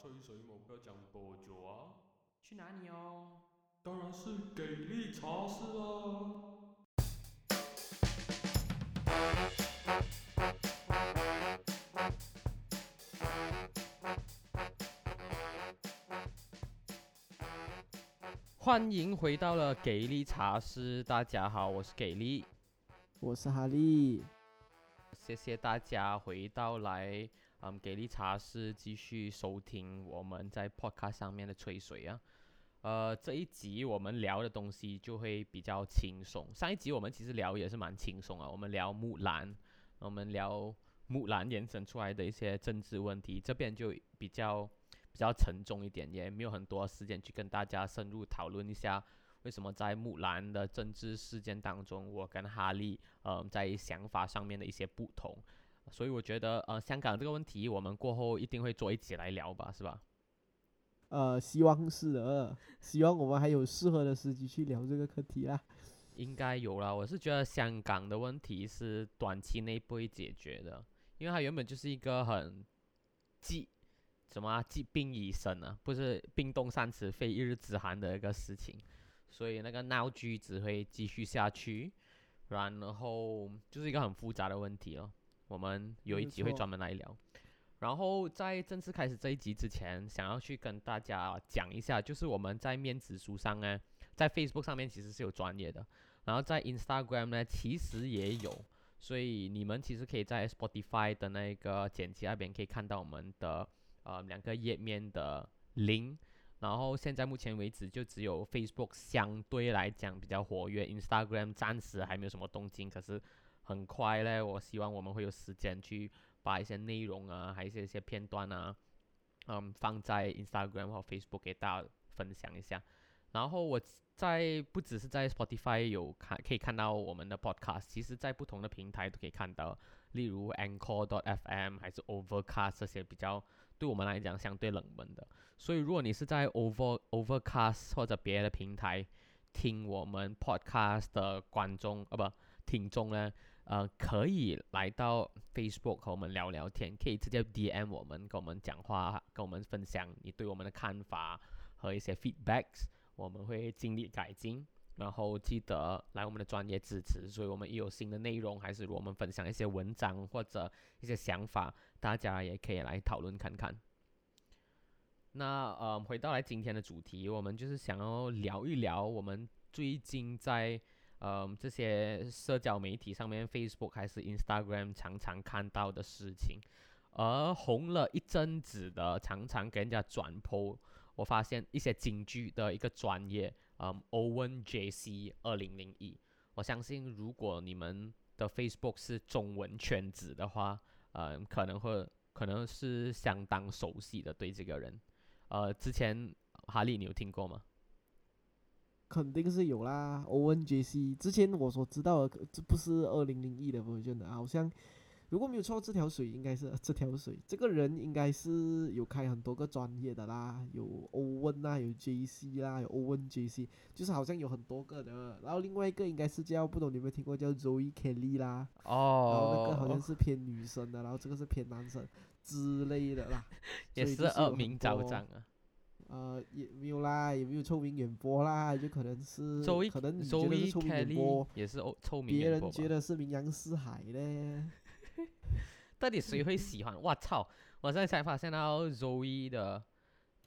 吹水某不要讲多久啊？去哪里哦？当然是给力茶室啦！欢迎回到了给力茶室，大家好，我是给力，我是哈利。谢谢大家回到来，嗯，给力茶室继续收听我们在 Podcast 上面的吹水啊。呃，这一集我们聊的东西就会比较轻松。上一集我们其实聊也是蛮轻松啊，我们聊木兰，我们聊木兰延伸出来的一些政治问题，这边就比较比较沉重一点，也没有很多时间去跟大家深入讨论一下为什么在木兰的政治事件当中，我跟哈利呃在想法上面的一些不同。所以我觉得呃香港这个问题，我们过后一定会做一起来聊吧，是吧？呃，希望是的，希望我们还有适合的时机去聊这个课题啦。应该有啦，我是觉得香港的问题是短期内不会解决的，因为它原本就是一个很既什么啊既兵以身啊，不是冰冻三尺非一日之寒的一个事情，所以那个闹剧只会继续下去，然后就是一个很复杂的问题哦。我们有一集会专门来聊。然后在正式开始这一集之前，想要去跟大家讲一下，就是我们在面子书上呢，在 Facebook 上面其实是有专业的，然后在 Instagram 呢其实也有，所以你们其实可以在 Spotify 的那个剪辑那边可以看到我们的呃两个页面的 link。然后现在目前为止就只有 Facebook 相对来讲比较活跃，Instagram 暂时还没有什么动静，可是很快嘞，我希望我们会有时间去。把一些内容啊，还是一些片段啊，嗯，放在 Instagram 或 Facebook 给大家分享一下。然后我在不只是在 Spotify 有看，可以看到我们的 Podcast，其实在不同的平台都可以看到，例如 Anchor FM 还是 Overcast 这些比较对我们来讲相对冷门的。所以如果你是在 Over Overcast 或者别的平台听我们 Podcast 的观众啊不听众呢？呃，可以来到 Facebook 和我们聊聊天，可以直接 DM 我们，跟我们讲话，跟我们分享你对我们的看法和一些 feedbacks，我们会尽力改进。然后记得来我们的专业支持，所以我们一有新的内容，还是我们分享一些文章或者一些想法，大家也可以来讨论看看。那呃，回到来今天的主题，我们就是想要聊一聊我们最近在。嗯，这些社交媒体上面，Facebook 还是 Instagram 常常看到的事情，而红了一阵子的，常常给人家转 po。我发现一些京剧的一个专业，嗯，Owen JC 二零零一。我相信，如果你们的 Facebook 是中文圈子的话，嗯，可能会可能是相当熟悉的对这个人。呃，之前哈利，你有听过吗？肯定是有啦，欧文杰西。之前我所知道的，这不是二零零一的朋友圈的，好像如果没有错，这条水应该是 这条水。这个人应该是有开很多个专业的啦，有欧文啦，有 J C 啦，有欧文 J C，就是好像有很多个的。然后另外一个应该是叫不懂你有没有听过叫 Zoe Kelly 啦，哦，然后那个好像是偏女生的，然后这个是偏男生之类的啦，也是恶名昭彰啊。呃，也没有啦，也没有臭名远播啦，就可能是，可能你觉得是臭名远播，也是哦，臭名别人觉得是名扬四海嘞。到底谁会喜欢？我操！我现在才发现到 Zoe 的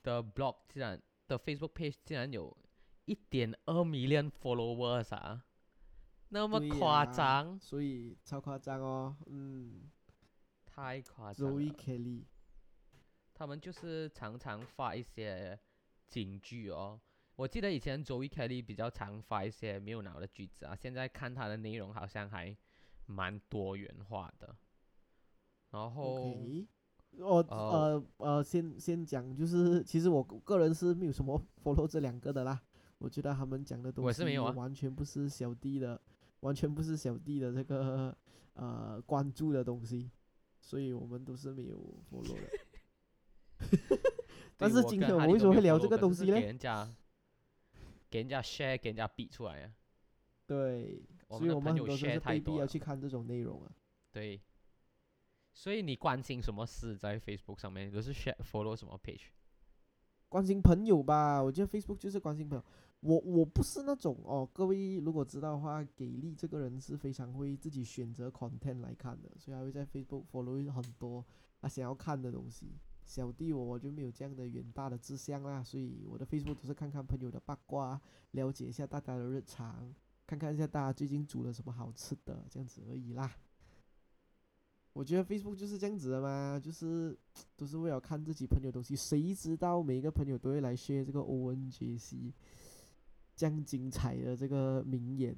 的 blog 竟然的 Facebook page 竟然有一点二 million followers 啊，那么夸张，所以超夸张哦，嗯，太夸张。Zoe Kelly。他们就是常常发一些警句哦。我记得以前 Joey Kelly 比较常发一些没有脑的句子啊，现在看他的内容好像还蛮多元化的。然后，我呃呃，先先讲，就是其实我个人是没有什么 follow 这两个的啦。我觉得他们讲的东西完全不是小弟的，完全不是小弟的这个呃关注的东西，所以我们都是没有 follow 的。但是今天我们为什么会聊这个东西呢？给人家，给人家 share，给人家逼出来啊。对，所以我们很多都是被逼要去看这种内容啊。对，所以你关心什么事在 Facebook 上面？都是 share follow 什么 page？关心朋友吧。我觉得 Facebook 就是关心朋友。我我不是那种哦，各位如果知道的话，给力这个人是非常会自己选择 content 来看的，所以他会在 Facebook follow 很多他想要看的东西。小弟我我就没有这样的远大的志向啦，所以我的 Facebook 都是看看朋友的八卦，了解一下大家的日常，看看一下大家最近煮了什么好吃的，这样子而已啦。我觉得 Facebook 就是这样子的嘛，就是 都是为了看自己朋友东西。谁知道每一个朋友都会来削这个 O N J C 这样精彩的这个名言。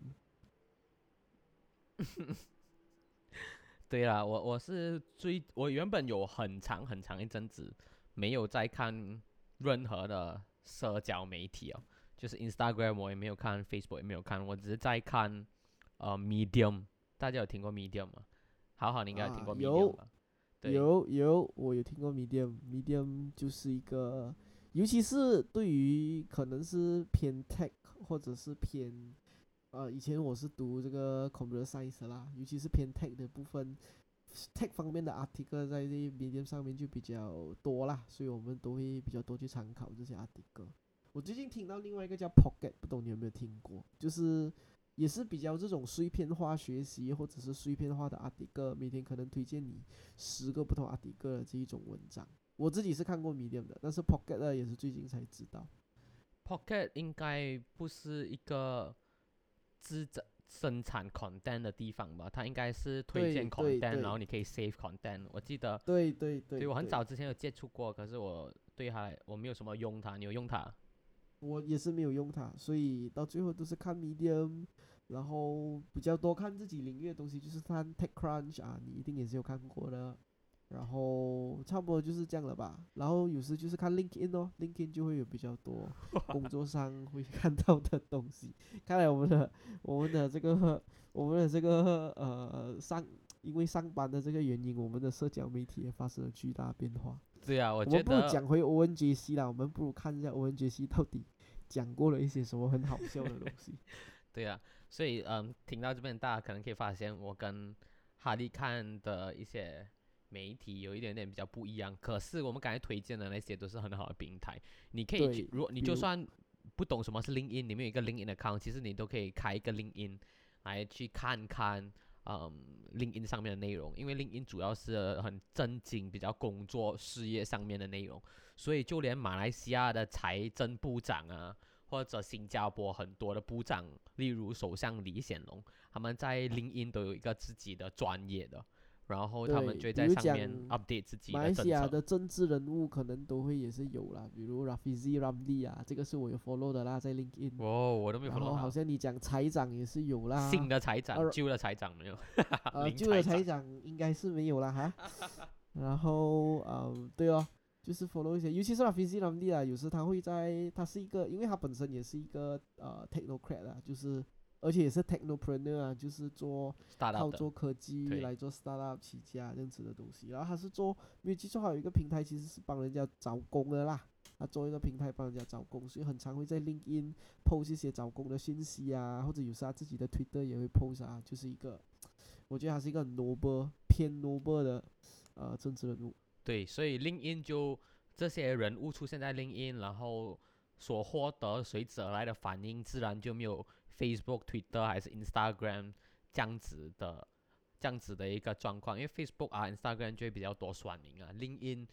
对啦，我我是最我原本有很长很长一阵子没有在看任何的社交媒体哦，就是 Instagram 我也没有看，Facebook 也没有看，我只是在看呃 Medium，大家有听过 Medium 吗？好好，你应该有听过 Medium 吧？有有，我有听过 Medium，Medium 就是一个，尤其是对于可能是偏 tech 或者是偏。呃，以前我是读这个 computer science 啦，尤其是偏 tech 的部分，tech 方面的 article 在这 medium 上面就比较多啦，所以我们都会比较多去参考这些 article。我最近听到另外一个叫 Pocket，不懂你有没有听过？就是也是比较这种碎片化学习或者是碎片化的 article，每天可能推荐你十个不同 article 的这一种文章。我自己是看过 medium 的，但是 Pocket 呢也是最近才知道。Pocket 应该不是一个。制造生产 content 的地方吧，它应该是推荐 content，然后你可以 save content。我记得，对对对，对我很早之前有接触过，可是我对它我没有什么用它，你有用它？我也是没有用它，所以到最后都是看 medium，然后比较多看自己领域的东西，就是看 TechCrunch 啊，你一定也是有看过的。然后差不多就是这样了吧。然后有时就是看 LinkedIn 哦，LinkedIn 就会有比较多 工作上会看到的东西。看来我们的我们的这个我们的这个呃上，因为上班的这个原因，我们的社交媒体也发生了巨大变化。对啊，我觉得。我们不如讲回 ONJC 啦，我们不如看一下 ONJC 到底讲过了一些什么很好笑的东西。对啊，所以嗯，听到这边大家可能可以发现，我跟哈利看的一些。媒体有一点点比较不一样，可是我们刚才推荐的那些都是很好的平台，你可以去，如果你就算不懂什么是 LinkedIn，里面有一个 LinkedIn 的 account，其实你都可以开一个 LinkedIn 来去看看，嗯，LinkedIn 上面的内容，因为 LinkedIn 主要是很正经、比较工作事业上面的内容，所以就连马来西亚的财政部长啊，或者新加坡很多的部长，例如首相李显龙，他们在 LinkedIn 都有一个自己的专业的。然后他们就在上面 update 自己马来西亚的政治人物可能都会也是有啦，比如 Rafizi Ramli 啊，这个是我有 follow 的啦，在 LinkedIn。哦，我都没有 follow。然后好像你讲财长也是有啦。新的财长，旧的财长没有。呃，旧的财长应该是没有啦哈。然后呃，对哦，就是 follow 一些，尤其是 Rafizi Ramli 啊，有时他会在，他是一个，因为他本身也是一个呃 technocrat 啊，就是。而且也是 technopreneur 啊，就是做靠做科技来做 startup 起家这样子的东西。然后他是做，没有记错，还有一个平台其实是帮人家找工的啦。他做一个平台帮人家找工，所以很常会在 LinkedIn post 一些找工的信息啊，或者有时他自己的 Twitter 也会 post 啊，就是一个，我觉得他是一个 noble 偏 noble 的呃政治人物。对，所以 LinkedIn 就这些人物出现在 LinkedIn，然后所获得随之而来的反应，自然就没有。Facebook、Twitter 还是 Instagram 这样子的，这样子的一个状况，因为 Facebook 啊、Instagram 就会比较多酸民啊，LinkedIn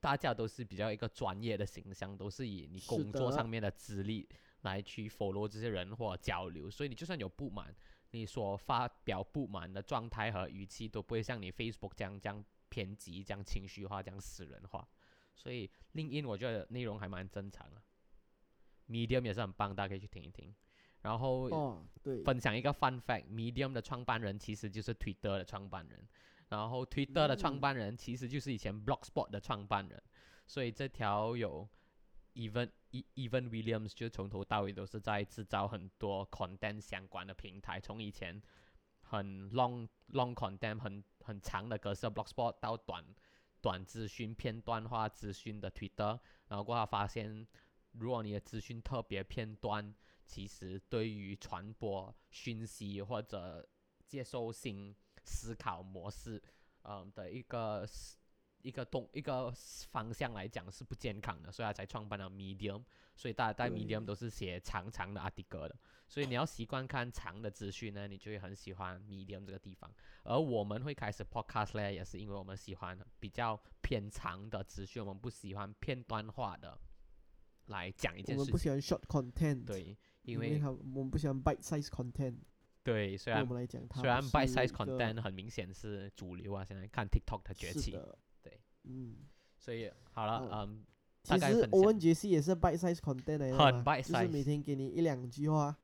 大家都是比较一个专业的形象，都是以你工作上面的。资历来去 follow 这些人或交流，所以你就算有不满，你所发表不满的状态和语气都不会像你 Facebook 这样这样偏激、这样情绪化、这样死人化，所以 LinkedIn 我觉得内容还蛮正常的，Medium 也是很棒，大家可以去听一听。然后分享一个 fun fact：Medium 的创办人其实就是 Twitter 的创办人，然后 Twitter 的创办人其实就是以前 Blogspot 的创办人，所以这条有 Even Even Williams 就从头到尾都是在制造很多 content 相关的平台，从以前很 long long content 很很长的格式 Blogspot 到短短资讯片段化资讯的 Twitter，然后过后发现，如果你的资讯特别片段。其实对于传播讯息或者接受性思考模式，嗯的一个一个动一个方向来讲是不健康的，所以他才创办了 Medium。所以大家在 Medium 都是写长长的 article 的，所以你要习惯看长的资讯呢，你就会很喜欢 Medium 这个地方。而我们会开始 podcast 呢，也是因为我们喜欢比较偏长的资讯，我们不喜欢片段化的来讲一件事情。们不喜欢 short content，，对，因因为它我们不喜欢 bite size content，对，虽然对我们来讲，它虽然 bite size content 很明显是主流啊，现在看 TikTok 的崛起，对，嗯，所以好了，嗯嗯，其实概分 Owen 享。杰西也是 bite size content 来的很 bite 就是每天给你一两句话，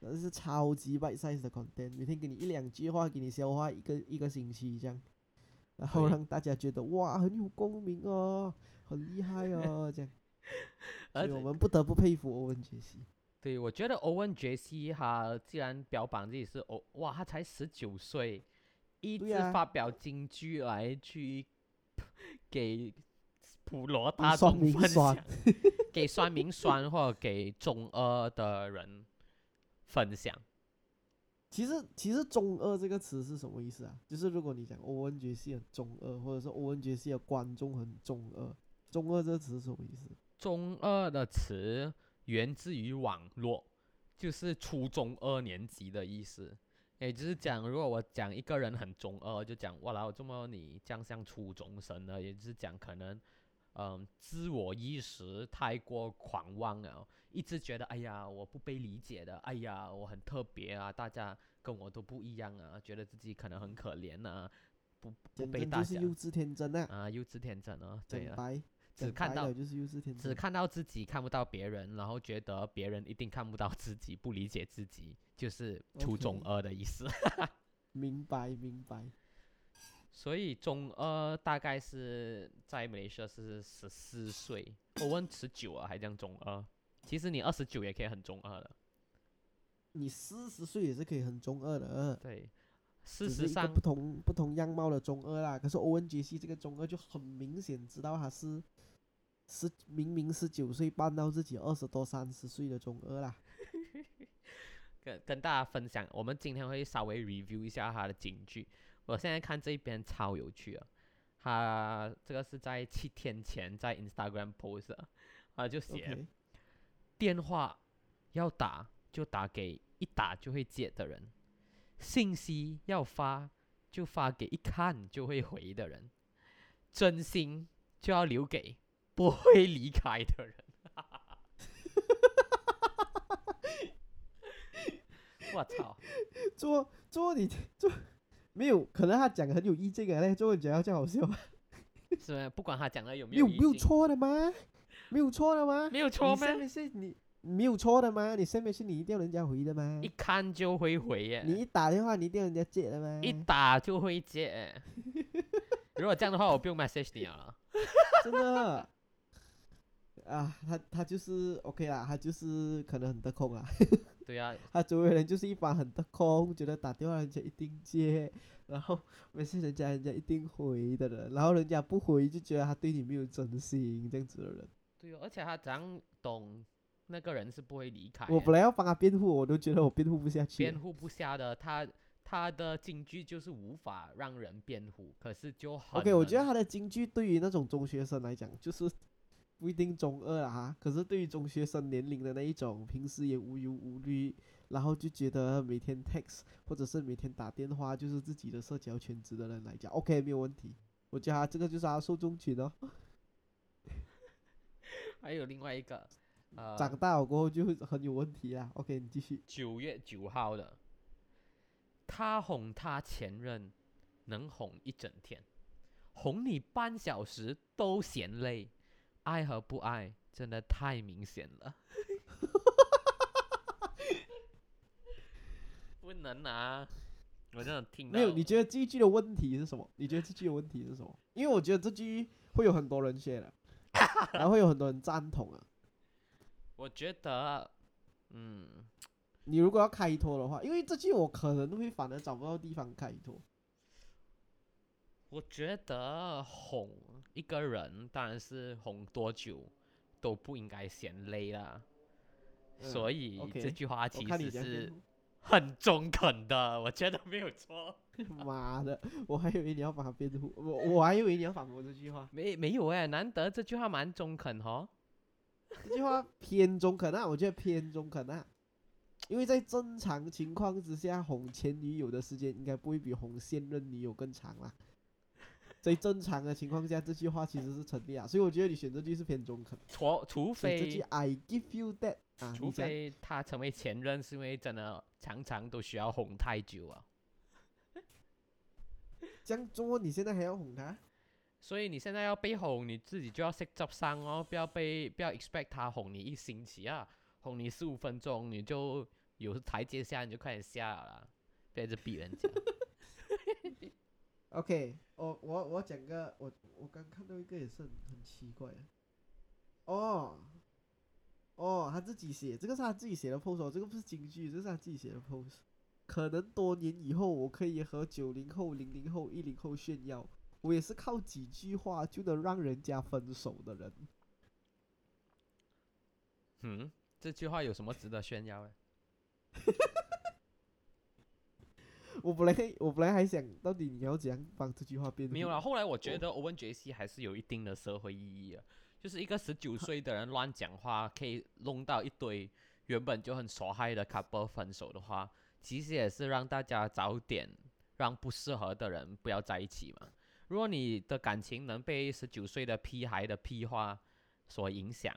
那是超级 bite size 的 content，每天给你一两句话，给你消化一个一个星期这样，然后让大家觉得哇很有共鸣哦，很厉害哦这样，所以我们不得不佩服 Owen 杰西。对，我觉得欧文杰西哈既然标榜自己是欧，哇，他才十九岁，一直发表金句来去给普罗大众分享，给酸民酸或者给中二的人分享。其实其实中二这个词是什么意思啊？就是如果你讲欧文杰西很中二，或者是欧文杰西的观众很中二，中二这个词是什么意思？中二的词源自于网络，就是初中二年级的意思。也就是讲，如果我讲一个人很中二，就讲哇啦，我这么你这样像初中生呢？也就是讲可能，嗯，自我意识太过狂妄了，一直觉得哎呀我不被理解的，哎呀我很特别啊，大家跟我都不一样啊，觉得自己可能很可怜啊，不不被大家真就是幼稚天真啊，啊幼稚天真啊，对啊，只看到就是幼稚天只。看到自己，看不到别人，然后觉得别人一定看不到自己，不理解自己，就是初中二的意思。明白明白。所以中二大概是在马来西亚是十四岁，我问十九啊，还这样中二。其实你二十九也可以很中二的，你四十岁也是可以很中二的，对。事只是一个实上不，同不同样貌的中二啦。可是欧文杰西这个中二就很明显知道他是十明明十九岁扮到自己二十多三十岁的中二啦。跟跟大家分享，我们今天会稍微 review 一下他的警句。我现在看这一边超有趣啊，他这个是在七天前在 Instagram post 的，他就写电话要打就打给一打就会接的人，信息要发就发给一看就会回的人，真心就要留给不会离开的人。我操！做做你做没有，可能他讲的很有意境啊，那做你讲要这样好笑吗？是吗？不管他讲的有没没有没有，错的吗？没有错的吗？没有错吗？面是你没有错的吗？你上面是你一定要人家回的吗一？看就会回耶，你一打电话你一定要人家接的吗？一打就会接。如果这样的话，我不用 message 你了。真的啊，他他就是 OK 啦，他就是可能很得空啦，对呀、他周围人就是一般很得空，觉得打电话人家一定接，然后没事人家人家一定回的人，然后人家不回就觉得他对你没有真心这样子的人。对哦，而且他怎样懂那个人是不会离开的。我本来要帮他辩护，我都觉得我辩护不下去。辩护不下的，他他的京剧就是无法让人辩护，可是就好 OK，我觉得他的京剧对于那种中学生来讲，就是不一定中二啦哈。可是对于中学生年龄的那一种，平时也无忧无虑，然后就觉得每天 text 或者是每天打电话就是自己的社交圈子的人来讲，OK 没有问题。我觉得他这个就是他受众群哦。还有另外一个，呃，长大了过后就会很有问题啊。OK，你继续。九月九号的，他哄他前任，能哄一整天，哄你半小时都嫌累，爱和不爱真的太明显了。不能啊！我真的听没有，你觉得这一句的问题是什么？你觉得这句的问题是什么？因为我觉得这句会有很多人写的，然后会有很多人赞同啊。我觉得，嗯，你如果要开脱的话，因为这句我可能会反而找不到地方开脱。我觉得哄一个人，当然是哄多久都不应该嫌累啦。嗯所以这句话其实是很中肯的，我觉得没有错。妈的，我还以为你要把它辩护，我我还以为你要反驳这句话，没没有哎，难得这句话蛮中肯哦。这句话偏中肯啊，我觉得偏中肯啊，因为在正常情况之下，哄前女友的时间应该不会比哄现任女友更长啦。在正常的情况下，这句话其实是成立啊，所以我觉得你选这句是偏中肯。除除非 I give you that 啊，除非他成为前任，是因为真的常常都需要哄太久啊。这样做，你现在还要哄他？所以你现在要被哄，你自己就要 set 执上哦，不要被不要 expect 他哄你一星期啊，哄你十五分钟，你就有台阶下你就快点下了啦，不要一直逼人家。OK，我我我讲个，我我刚看到一个也是很很奇怪的，哦，哦，他自己写，这个是他自己写的 post，、这个不是京剧，这是他自己写的 post。可能多年以后，我可以和九零后、零零后、一零后炫耀，我也是靠几句话就能让人家分手的人。嗯，这句话有什么值得炫耀的？我本来我本来还想到底你要怎样帮这句话辩护？没有啦，后来我觉得欧文杰西还是有一定的社会意义啊，就是一个十九岁的人乱讲话，可以弄到一堆原本就很傻嗨的 couple 分手的话，其实也是让大家早点让不适合的人不要在一起嘛。如果你的感情能被十九岁的屁孩的屁话所影响，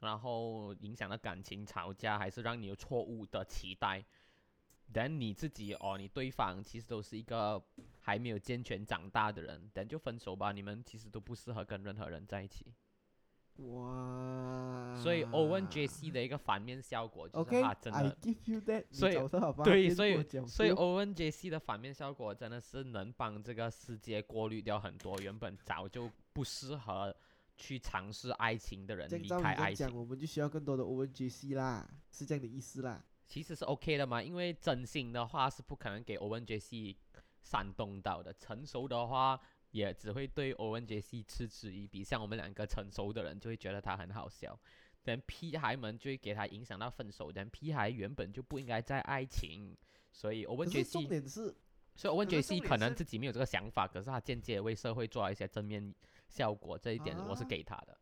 然后影响了感情吵架，还是让你有错误的期待，等你自己哦，你对方其实都是一个还没有健全长大的人，等就分手吧，你们其实都不适合跟任何人在一起。哇，所以 Owen JC 的一个反面效果就是 OK，他真的，give you that，所以？对，所以所以不用 Owen JC 的反面效果真的是能帮这个世界过滤掉很多原本早就不适合去尝试爱情的人离开爱情。我们就需要更多的 ONGC 啦，是这样的意思啦。其实是 OK 的嘛，因为真心的话是不可能给 Owen JC 煽动到的，成熟的话也只会对 Owen JC 嗤之以鼻。像我们两个成熟的人就会觉得他很好笑，但屁孩们就会给他影响到分手。但屁孩原本就不应该在爱情，所以 Owen 可是重点是，所以欧文杰西可能自己没有这个想法，可是他间接为社会做了一些正面效果，这一点我是啊给他的。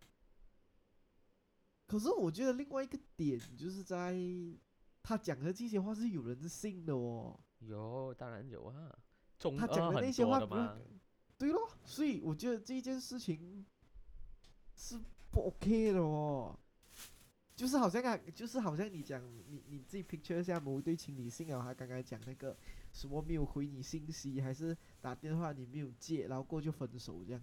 可是我觉得另外一个点就是在他讲的这些话是有人信的哦。有，当然有啊，中他讲的那些话不是。对咯，所以我觉得这件事情是不 OK 的哦。就是好像啊，就是好像你讲你你自己 picture 一下某一对情侣信啊，他刚刚讲那个什么没有回你信息，还是打电话你没有接，然后过后就分手这样。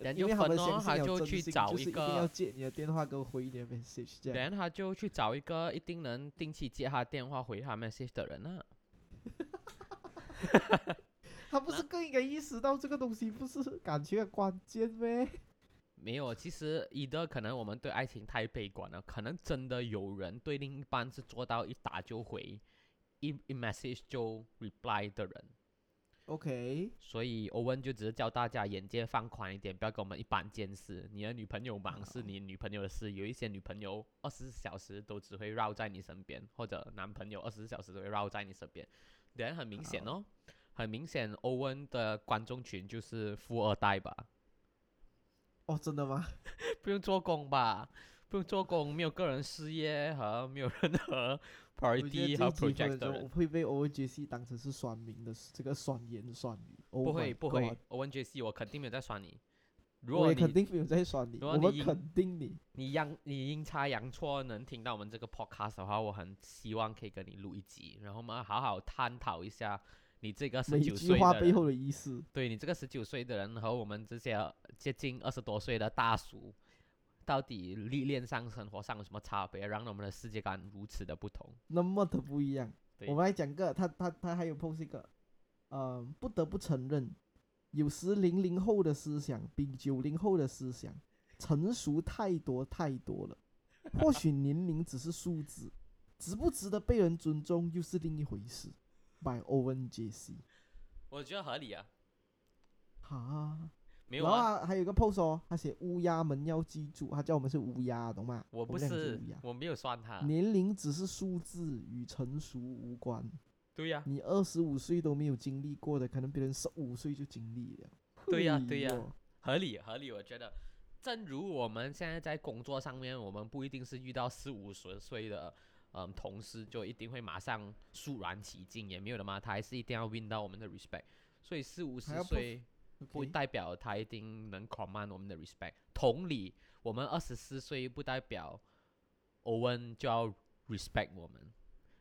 人因为他就分他就去找一个一定要接你的电话跟回你的 message 这样。然后他就去找一个一定能定期接他电话、回他 message 的人啊。他不是更应该意识到这个东西不是感情的关键咩？没有，其实一的可能我们对爱情太悲观了，可能真的有人对另一半是做到一打就回，一一 message 就 reply 的人。OK，所以欧文就只是教大家眼界放宽一点，不要跟我们一般见识。你的女朋友忙是你女朋友的事，有一些女朋友二十四小时都只会绕在你身边，或者男朋友二十四小时都会绕在你身边。人很明显哦，很明显，欧文的观众群就是富二代吧？哦，真的吗？不用做工吧？不用做工，没有个人事业和没有任何 priority 和 project 分钟的人。会被 O J C 当成是酸民的这个酸言酸语。Oh 不会不会 God，欧文杰西，我肯定没有在酸你。如果你也肯定没有在酸你，我们如果你肯定你。你阴你阴差阳错能听到我们这个 podcast 的话，我很希望可以跟你录一集，然后我们好好探讨一下你这个十九岁，背后的意思。对你这个十九岁的人和我们这些接近二十多岁的大叔，到底历练上、生活上有什么差别，让我们的世界观如此的不同？那么的不一样。我们来讲个，他他他还有 post 一个，呃，不得不承认，有时零零后的思想比九零后的思想成熟太多太多了。或许年龄只是数字，值不值得被人尊重又是另一回事。By Owen J C。我觉得合理啊，哈，然后没有啊，他还有一个 post 哦，他写乌鸦们要记住，他叫我们是乌鸦，懂吗？我不们两个是乌鸦，我没有算他。年龄只是数字，与成熟无关。对呀、你二十五岁都没有经历过的，可能别人十五岁就经历了。对呀嘿对呀哟合理合理，我觉得，正如我们现在在工作上面，我们不一定是遇到四五十岁的嗯同事就一定会马上肃然起敬，也没有的嘛，他还是一定要 win 到我们的 respect。所以四五十还要 perf- 岁不代表他一定能 command 我们的 respect。同理，我们二十四岁不代表欧文就要 respect 我们，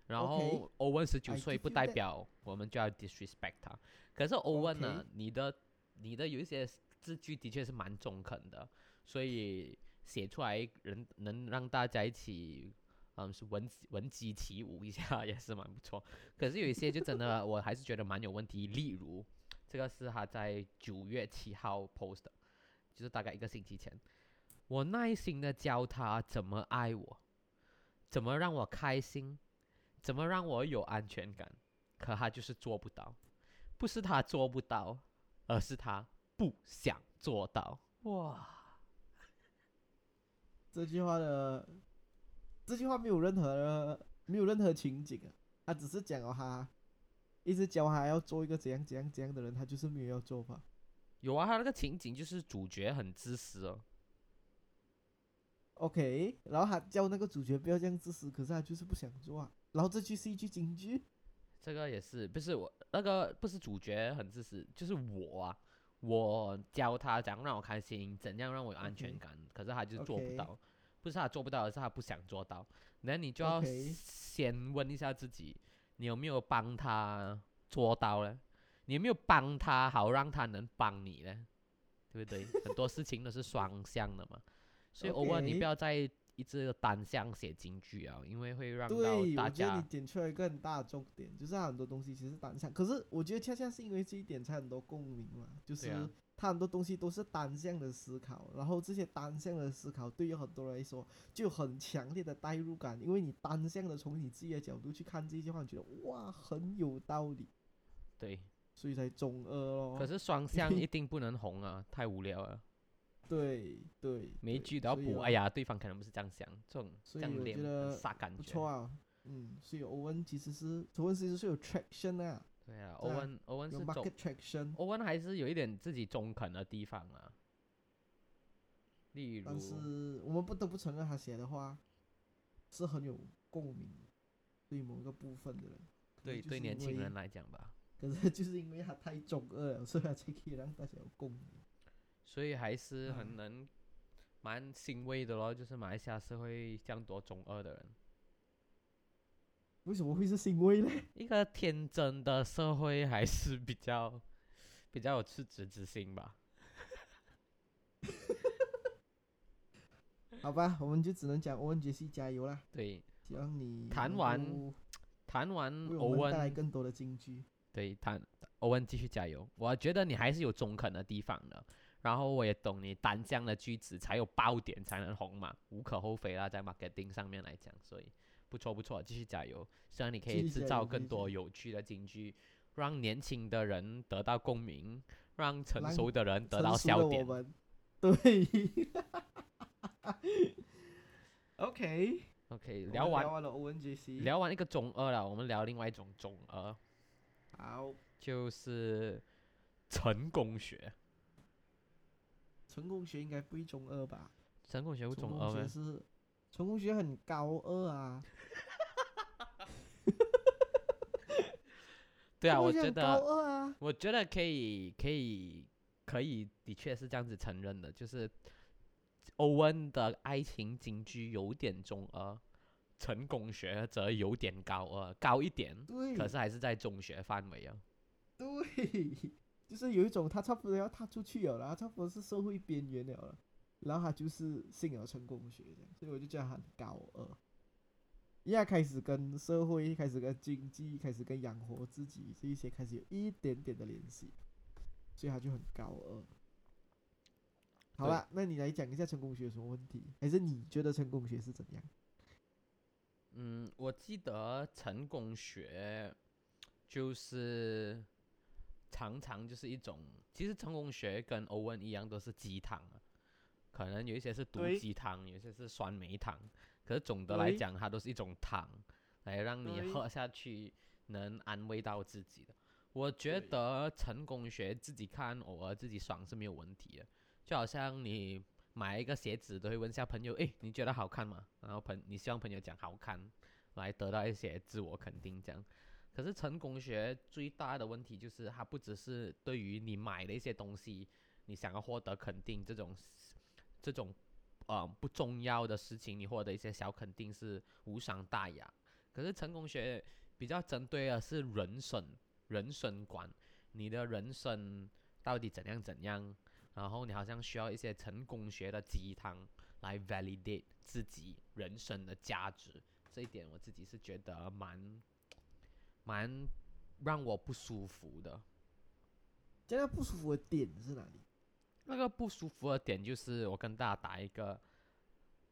然后欧文十九岁不代表我们就要 disrespect 他。可是欧文呢你的你的有一些字句的确是蛮中肯的，所以写出来人能让大家一起。嗯，是闻闻鸡起舞一下也是蛮不错，可是有一些就真的 我还是觉得蛮有问题。例如，这个是他在九月七号 post 的，就是大概一个星期前。我耐心的教他怎么爱我，怎么让我开心，怎么让我有安全感，可他就是做不到。不是他做不到，而是他不想做到。哇，这句话的这句话没有任何的没有任何情景啊，他只是讲了他一直教他要做一个怎样怎样怎样的人，他就是没有要做吧。有啊，他那个情景就是主角很自私哦。OK，然后他叫那个主角不要这样自私，可是他就是不想做啊。然后这句是一句警句，这个也是，不是我那个不是主角很自私，就是我啊，我教他怎样让我开心，怎样让我有安全感可是他就是做不到不是他做不到，而是他不想做到。那你就要先问一下自己，你有没有帮他做到呢？你有没有帮他好让他能帮你呢？对不对？很多事情都是双向的嘛，所以偶尔你不要再一直单向写金句啊，因为会让到对，大我觉得你家点出来一个很大的重点，就是很多东西其实单向，可是我觉得恰恰是因为这一点才很多共鸣嘛，就是啊他很多东西都是单向的思考，然后这些单向的思考对于很多人来说就很强烈的代入感，因为你单向的从你自己的角度去看这句话，你觉得哇很有道理，对。所以才中二咯。可是双向一定不能红啊，太无聊了。对对，每一句都要补，哎呀，对方可能不是这样想，这种这样练很觉不煞感觉。错啊，嗯，所以欧文其实是欧文其实是有 traction 啊，对啊，欧文欧文是中 market traction，欧文还是有一点自己中肯的地方啊。例如但，是我们不得不承认他写的话是很有共鸣，对某个部分的人。对对年轻人来讲吧，可是就是因为他太中二了，所以他才可以让大家有共鸣。所以还是啊很能蛮欣慰的咯，就是马来西亚社会这样多中二的人，为什么会是欣慰呢？一个天真的社会还是比较 比较有赤子之心吧。好吧，我们就只能讲欧文杰西加油啦！对，希望你能谈完够谈完为欧文带来。更多的金句。对，谈欧文继续加油。我觉得你还是有中肯的地方的，然后我也懂你单向的句子才有爆点才能红嘛，无可厚非啦，在 marketing 上面来讲，所以不错不错，继续加油。希望你可以制造更多有趣的金句，让年轻的人得到共鸣，让成熟的人得到笑点。对。OK，OK，聊完聊完了欧文杰西，聊完一个中二了，我们聊另外一种中二，好，就是成功学。成功学应该不会中二吧？成功学会中二吗？成功学很高二啊。对啊，我觉得高二啊。我觉得可以，可以，可以，的确是这样子承认的，就是欧文的爱情金句有点中二，成功学则有点高二，高一点，对，可是还是在中学范围啊。对，就是有一种他差不多要踏出去了啦，差不多是社会边缘了了，然后他就是信了成功学这样，所以我就觉得他很高二。因为他开始跟社会、开始跟经济、开始跟养活自己这一些开始有一点点的联系，所以他就很高二。好了，那你来讲一下成功学有什么问题？还是你觉得成功学是怎样？嗯，我记得成功学就是常常就是一种，其实成功学跟欧文一样都是鸡汤啊，可能有一些是毒鸡汤，有一些是酸梅汤，可是总的来讲，它都是一种汤，来让你喝下去能安慰到自己的。我觉得成功学自己看，偶尔自己爽是没有问题的，就好像你买一个鞋子都会问下朋友，诶，你觉得好看吗？然后朋你希望朋友讲好看，来得到一些自我肯定这样。可是成功学最大的问题就是，它不只是对于你买的一些东西，你想要获得肯定这种这种呃不重要的事情，你获得一些小肯定是无伤大雅。可是成功学比较针对的是人生人生观，你的人生到底怎样怎样，然后你好像需要一些成功学的鸡汤来 validate 自己人生的价值。这一点我自己是觉得蛮蛮让我不舒服的。这样不舒服的点是哪里？那个不舒服的点就是，我跟大家打一个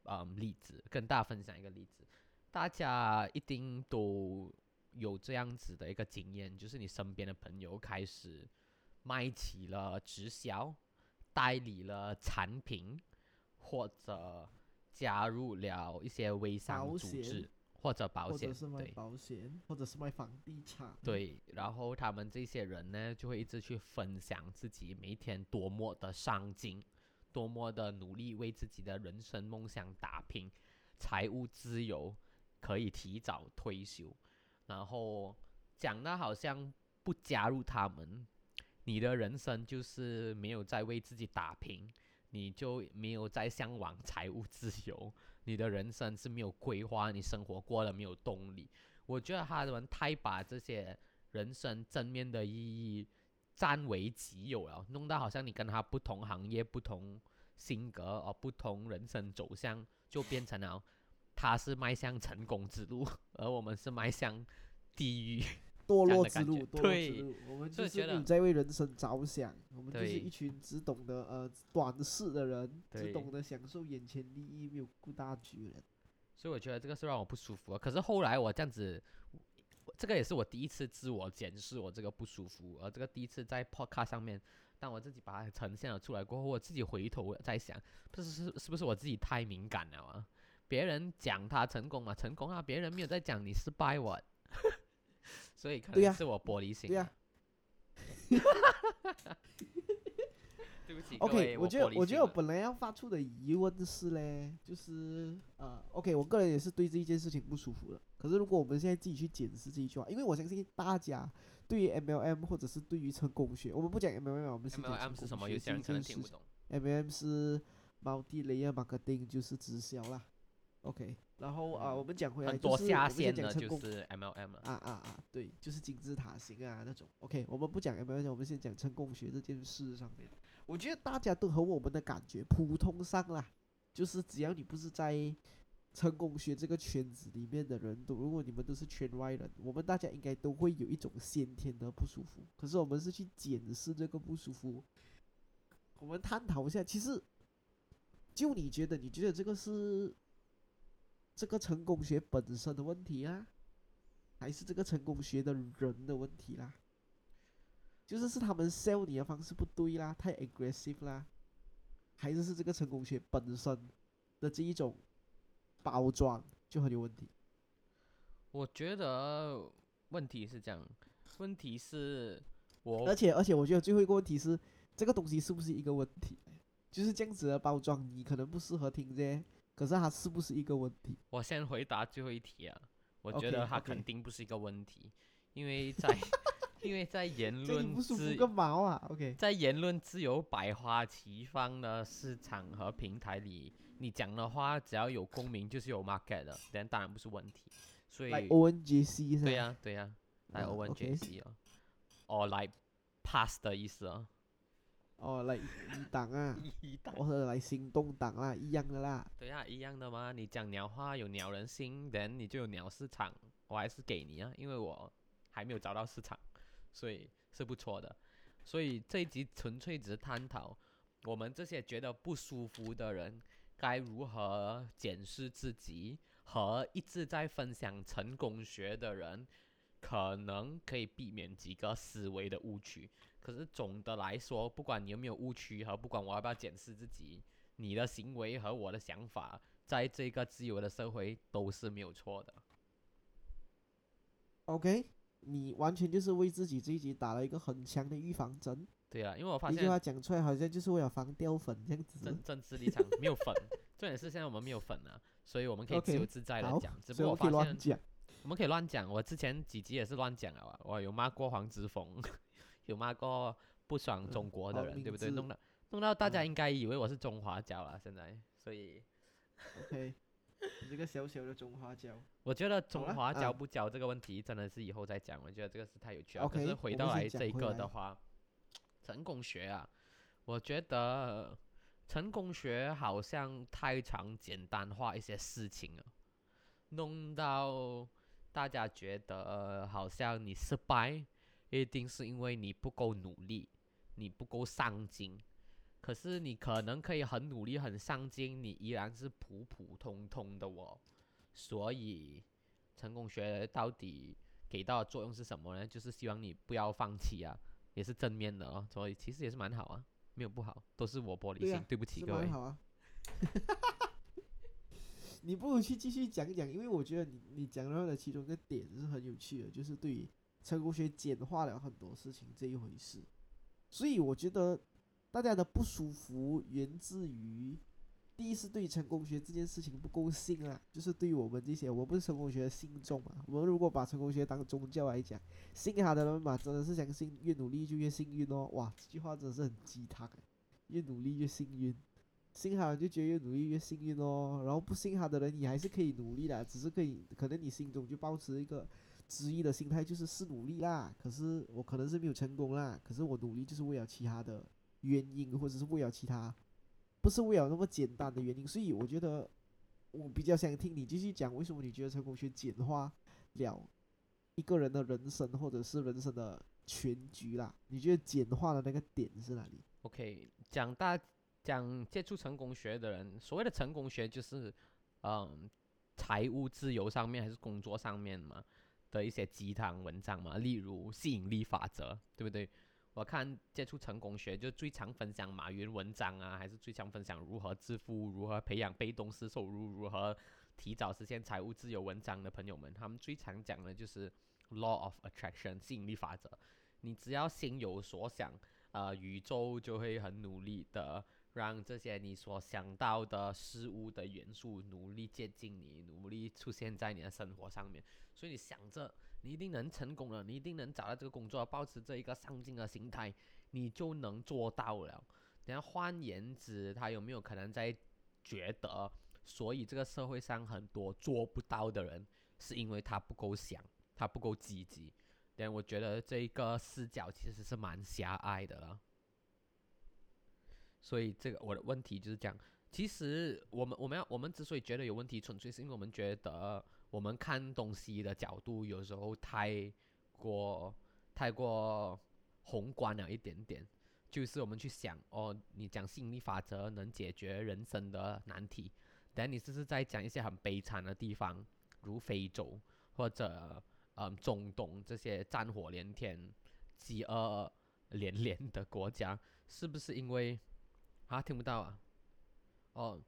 嗯例子，跟大家分享一个例子。大家一定都有这样子的一个经验，就是你身边的朋友开始卖起了直销，代理了产品，或者加入了一些微商组织或者保险或者，是卖对。保险，或者是卖房地产。对，然后他们这些人呢，就会一直去分享自己每一天多么的上进，多么的努力为自己的人生梦想打拼，财务自由，可以提早退休，然后讲的好像不加入他们，你的人生就是没有在为自己打拼，你就没有在向往财务自由，你的人生是没有规划，你生活过得没有动力。我觉得他们太把这些人生正面的意义占为己有了，弄到好像你跟他不同行业、不同性格而不同人生走向，就变成了他是迈向成功之路，而我们是迈向地狱。堕落之路，堕落之路，我们就是没有在为人生着想，我们就是一群只懂得呃短视的人，只懂得享受眼前利益，没有顾大局的人。所以我觉得这个是让我不舒服的。可是后来我这样子，这个也是我第一次自我检视我这个不舒服，而这个第一次在 podcast 上面，当我自己把它呈现了出来过后，我自己回头在想，不是是是不是我自己太敏感了啊？别人讲他成功嘛，成功啊，别人没有在讲你失败我，所以可对呀能是我玻璃心。对呀、对不起各 OK，位，我觉得玻璃心我觉得我本来要发出的疑问是嘞，就是呃，OK，我个人也是对这一件事情不舒服的。可是如果我们现在自己去检视这一句话，因为我相信大家对于 MLM 或者是对于成功学，我们不讲 MLM，我们是讲 MLM 成功是什么？学有些人可能听不这件事情懂。MLM 是 multi layer marketing，就是直销啦。OK，然后啊、嗯我们讲回来，很多就是我们先下线的讲成功就是 MLM 了。啊啊啊，对，就是金字塔型啊那种。OK，我们不讲 MLM，我们先讲成功学这件事上面。我觉得大家都和我们的感觉普通上啦，就是只要你不是在成功学这个圈子里面的人，都如果你们都是圈外人，我们大家应该都会有一种先天的不舒服。可是我们是去检视这个不舒服，我们探讨一下，其实就你觉得，你觉得这个是这个成功学本身的问题啊？还是这个成功学的人的问题啦。就是是他们 sell 你的方式不对啦，太 aggressive 啦，还是是这个成功学本身的这一种包装就很有问题。我觉得问题是这样，问题是我而且而且，我觉得最后一个问题是，这个东西是不是一个问题？就是这样子的包装，你可能不适合听这，可是它是不是一个问题？我先回答最后一题啊，我觉得它肯定不是一个问题，因为在 因为在言论自个毛啊！OK，在言论自由百花齐放的市场和平台里，你讲的话只要有共鸣就是有 market 的，但当然不是问题。所以 O N J C？对呀、对呀、来啊 O N J OK C 哦，哦来 pass 的意思哦，哦，来一档啊，一档或者来行动档啦，一样的啦。对啊、一样的嘛。你讲鸟话有鸟人心，人你就有鸟市场，我还是给你啊，因为我还没有找到市场，所以是不错的。所以这一集纯粹只是探讨我们这些觉得不舒服的人该如何检视自己，和一直在分享成功学的人，可能可以避免几个思维的误区。可是总的来说，不管你有没有误区和不管我要不要检视自己，你的行为和我的想法，在这个自由的社会都是没有错的。OK，你完全就是为自己这一集打了一个很强的预防针。对啊，因为我发现一句话讲出来，好像就是为了防掉粉这样子。政政治立场没有粉，重点是现在我们没有粉啊，所以我们可以 自由自在的讲。只不过我发现。我们可以乱讲，我之前几集也是乱讲啊，我有骂过黄之锋，有骂过不爽嗯中国的人，对不对？弄到弄到大家嗯应该以为我是中华教了，现在，所以 OK，你这个小小的中华教。我觉得中华教啊不教这个问题真的是以后再讲，我觉得这个是太有趣了。可是回到来这一个的话，成功学啊，我觉得成功学好像太常简单化一些事情了，弄到大家觉得好像你失败一定是因为你不够努力，你不够上进。可是你可能可以很努力、很上进，你依然是普普通通的哦。所以成功学到底给到的作用是什么呢？就是希望你不要放弃啊，也是正面的哦。所以其实也是蛮好啊，没有不好，都是我玻璃心，对啊对不起各位蛮。好啊。你不如去继续讲讲，因为我觉得你你讲到的其中一个点是很有趣的，就是对于成功学简化了很多事情这一回事。所以我觉得大家的不舒服源自于，第一是对成功学这件事情不够信啊，就是对于我们这些我不是成功学的信众嘛，我们如果把成功学当宗教来讲，信他的人嘛，真的是相信越努力就越幸运哦。哇，这句话真的是很鸡汤欸越努力越幸运。信他的人就觉得越努力越幸运哦，然后不信他的人，你还是可以努力的，只是可以可能你心中就保持一个之一的心态，就是是努力啦，可是我可能是没有成功啦，可是我努力就是为了其他的原因，或者是为了其他，不是为了那么简单的原因，所以我觉得我比较想听你继续讲，为什么你觉得成功学简化了一个人的人生或者是人生的全局啦？你觉得简化的那个点是哪里？OK，讲大讲接触成功学的人，所谓的成功学就是，嗯，财务自由上面还是工作上面嘛的一些鸡汤文章嘛，例如吸引力法则，对不对？我看接触成功学就最常分享马云文章啊，还是最常分享如何致富、如何培养被动式收入、如何提早实现财务自由文章的朋友们，他们最常讲的就是 law of attraction 吸引力法则。你只要心有所想，呃，宇宙就会很努力的让这些你所想到的事物的元素努力接近你，努力出现在你的生活上面。所以你想着你一定能成功了，你一定能找到这个工作，保持这一个上进的心态，你就能做到了。然后换言之，他有没有可能在觉得，所以这个社会上很多做不到的人，是因为他不够想，他不够积极。但我觉得这一个视角其实是蛮狭隘的了。所以这个我的问题就是讲，其实我们我们要我们之所以觉得有问题，纯粹是因为我们觉得我们看东西的角度有时候太过太过宏观了一点点。就是我们去想哦，你讲吸引力法则能解决人生的难题，但你只是在讲一些很悲惨的地方，如非洲或者嗯中东这些战火连天、饥饿连连的国家，是不是因为啊听不到啊？哦，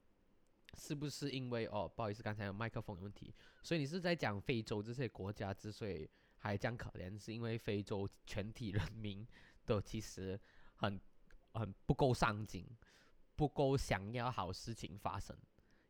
是不是因为哦不好意思，刚才有麦克风有问题，所以你是在讲非洲这些国家之所以还这样可怜，是因为非洲全体人民都其实很很不够上进，不够想要好事情发生，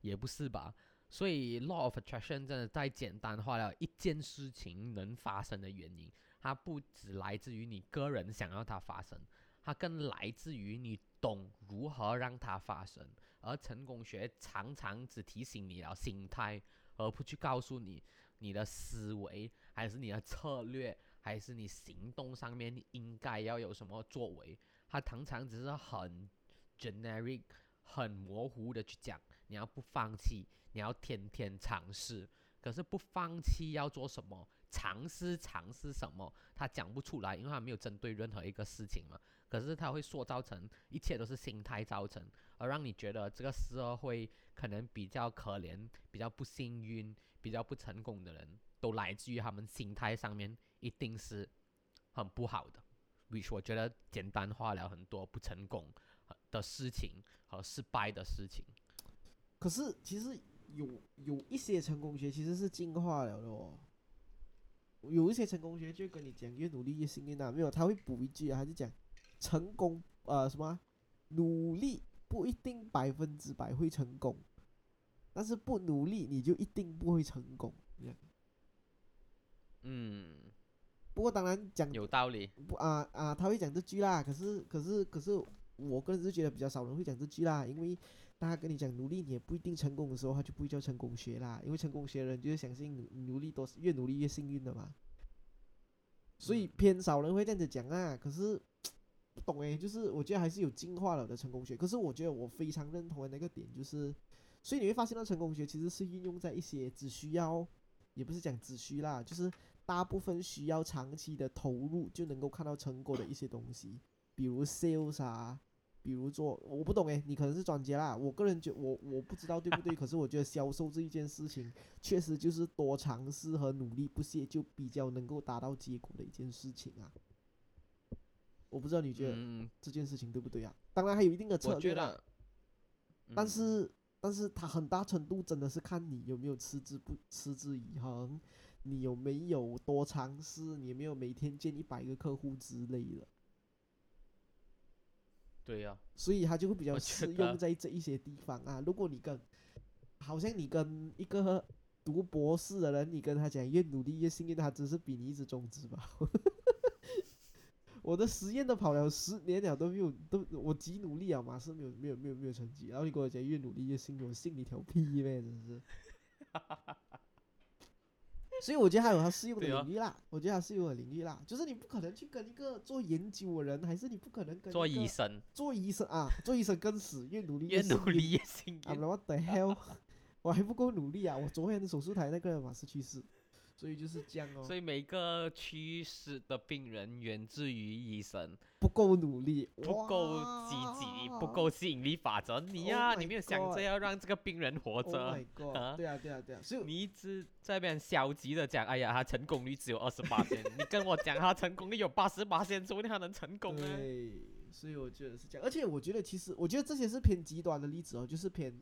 也不是吧？所以 law of attraction 真的太简单化了一件事情能发生的原因，它不只来自于你个人想要它发生，它更来自于你懂如何让它发生。而成功学常常只提醒你了心态，而不去告诉你你的思维，还是你的策略，还是你行动上面应该要有什么作为。它常常只是很 generic、很模糊的去讲，你要不放弃，你要天天尝试。可是不放弃要做什么？尝试尝试什么？他讲不出来，因为他没有针对任何一个事情嘛。可是他会塑造成一切都是心态造成，而让你觉得这个社会可能比较可怜、比较不幸运、比较不成功的人，都来自于他们心态上面一定是很不好的。，which 我觉得简单化了很多不成功的事情和失败的事情。可是其实有有一些成功学其实是进化了的哦。有一些成功学就跟你讲越努力越幸运啊，没有他会补一句啊，他就讲成功呃什么啊努力不一定百分之百会成功，但是不努力你就一定不会成功。嗯，不过当然讲有道理。不啊啊，他会讲这句啦。可是可是可是，我个人是觉得比较少人会讲这句啦，因为大家跟你讲努力你也不一定成功的时候，他就不会叫成功学啦。因为成功学的人就是相信努努力多越努力越幸运的嘛。所以嗯偏少人会这样子讲啊。可是不懂诶，就是我觉得还是有进化了的成功学。可是我觉得我非常认同的那个点就是，所以你会发现到成功学其实是运用在一些只需要，也不是讲只需啦，就是大部分需要长期的投入就能够看到成果的一些东西，比如 sales 啊，比如做我不懂诶，你可能是专家啦，我个人觉我我不知道对不对，可是我觉得销售这一件事情确实就是多尝试和努力不懈就比较能够达到结果的一件事情啊。我不知道你觉得嗯，这件事情对不对啊？当然还有一定的策略啦，但嗯是但是他很大程度真的是看你有没有持之不持之以恒，你有没有多尝试，你有没有每天见一百个客户之类的，对呀、所以他就会比较适用在这一些地方啊。如果你跟，好像你跟一个读博士的人，你跟他讲越努力越幸运，他只是比你一直中指吧。我的实验都跑了十年了，都没有都我极努力啊，马是没有没有没有没有成绩。然后你跟我讲越努力越幸运，我信你条屁呗，真是。所以我觉得还有他适用的领域啦，我觉得它适用的领域啦，就是你不可能去跟一个做研究的人，还是你不可能跟做医生做医生啊，做医生更死，越努力越 幸运努力越幸啊运。，what the hell，我还不够努力啊！我昨天手术台那个人马是去世，所以就是这样哦。所，以每个去世的病人源自于医生。不够努力，不够积极，不哇够吸引力法则。你 Oh 呀、你没有想着要让这个病人活 Oh 着 my god！啊？对啊，对啊，对啊，所以你一直在那边消极的讲，哎呀，他成功率只有二十八 你跟我讲他成功率有八十八说不定他能成功呢。对，所以我觉得是这样。而且我觉得其实，我觉得这些是偏极端的例子哦，就是偏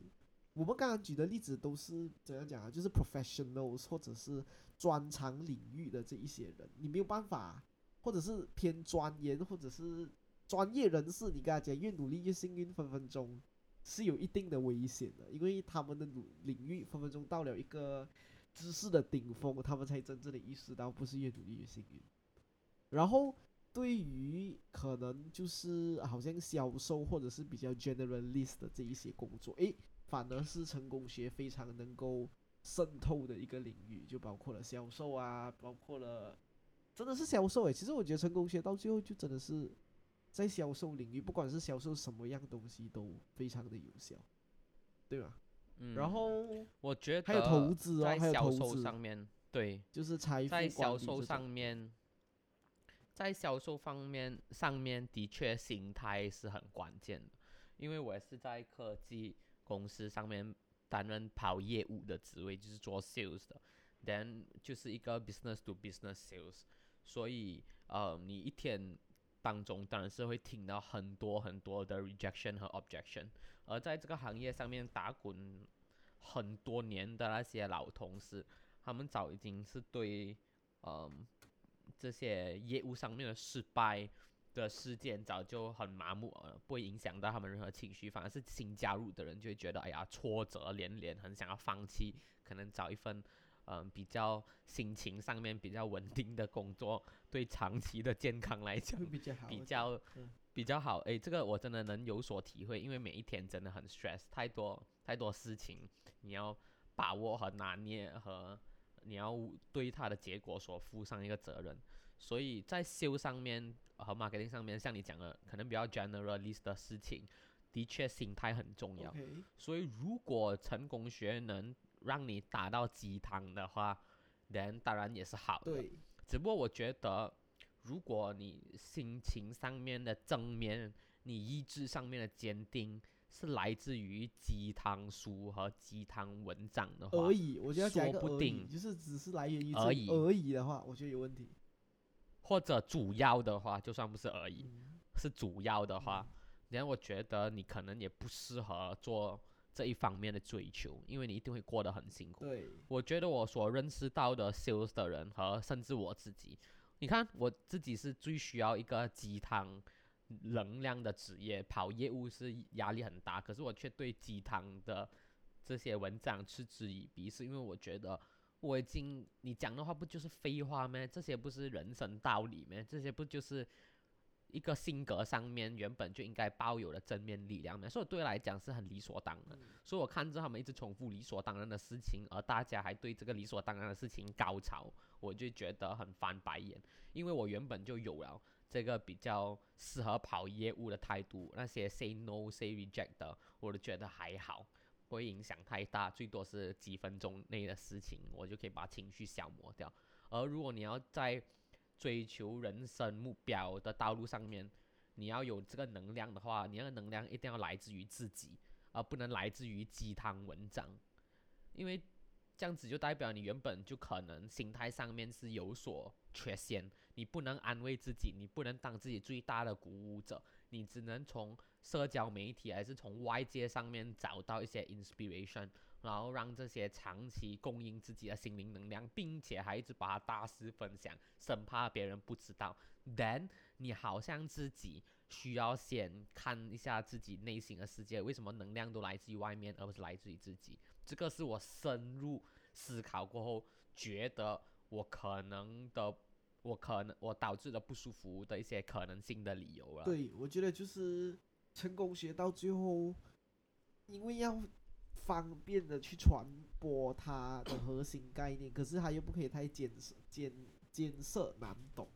我们刚刚举的例子都是怎样讲啊？就是 professional 或者是专长领域的这一些人，你没有办法，或者是偏钻研，或者是专业人士，你跟他讲越努力越幸运，分分钟是有一定的危险的，因为他们的努领域分分钟到了一个知识的顶峰，他们才真正的意识到不是越努力越幸运。然后对于可能就是好像销售或者是比较 generalist 的这一些工作，诶，反而是成功学非常能够渗透的一个领域，就包括了销售啊，包括了真的是销售诶。其实我觉得成功学到最后就真的是在销售领域，不管是销售什么样东西都非常的有效，对吧？嗯，然后我觉得还有投资哦，在还有投资，上面，对，就是财富在销售上面，在销售方面上面的确心态是很关键的，因为我也是在科技公司上面担任跑业务的职位，就是做 sales 的，then 就是一个 business to business sales，所以呃，你一天当中当然是会听到很多很多的 rejection 和 objection，而在这个行业上面打滚很多年的那些老同事，他们早已经是对嗯这些业务上面的失败的事件早就很麻木了，不会影响到他们任何情绪，反而是新加入的人就会觉得哎呀挫折连连，很想要放弃，可能找一份嗯比较心情上面比较稳定的工作，对长期的健康来讲比较好，比较嗯比较好。诶，这个我真的能有所体会，因为每一天真的很 stress，太多太多事情，你要把握和拿捏和你要对他的结果所负上一个责任。所以在修上面和 marketing 上面，像你讲的，可能比较 generalist 的事情，的确心态很重要。所以如果成功学能让你打到鸡汤的话，then 当然也是好的。对，只不过我觉得，如果你心情上面的正面，你意志上面的坚定，是来自于鸡汤书和鸡汤文章的话而，已，我觉得说不定就是只是来源于而已而已的话，我觉得有问题。或者主要的话，就算不是而已，嗯是主要的话，然后我觉得你可能也不适合做这一方面的追求，因为你一定会过得很辛苦。对，我觉得我所认识到的 sales 的人和甚至我自己，你看我自己是最需要一个鸡汤能量的职业，跑业务是压力很大，可是我却对鸡汤的这些文章嗤之以鼻，是因为我觉得我已经你讲的话不就是废话吗？这些不是人生道理吗？这些不就是一个性格上面原本就应该抱有的正面力量吗？所以对我来讲是很理所当然。所以我看着他们一直重复理所当然的事情，而大家还对这个理所当然的事情高潮，我就觉得很翻白眼。因为我原本就有了这个比较适合跑业务的态度，那些 say no、say reject 的，我都觉得还好，不会影响太大，最多是几分钟内的事情，我就可以把情绪消磨掉。而如果你要在追求人生目标的道路上面，你要有这个能量的话，你那个能量一定要来自于自己。而不能来自于鸡汤文章，因为这样子就代表你原本就可能心态上面是有所缺陷，你不能安慰自己，你不能当自己最大的鼓舞者，你只能从社交媒体还是从外界上面找到一些 inspiration，然后让这些长期供应自己的心灵能量，并且还一直把它大肆分享，生怕别人不知道，then 你好像自己。需要先看一下自己内心的世界，为什么能量都来自于外面，而不是来自于自己？这个是我深入思考过后，觉得我可能的，我可能我导致的不舒服的一些可能性的理由了。对，我觉得就是成功学到最后，因为要方便的去传播它的核心概念，可是它又不可以太艰涩、艰艰涩难懂，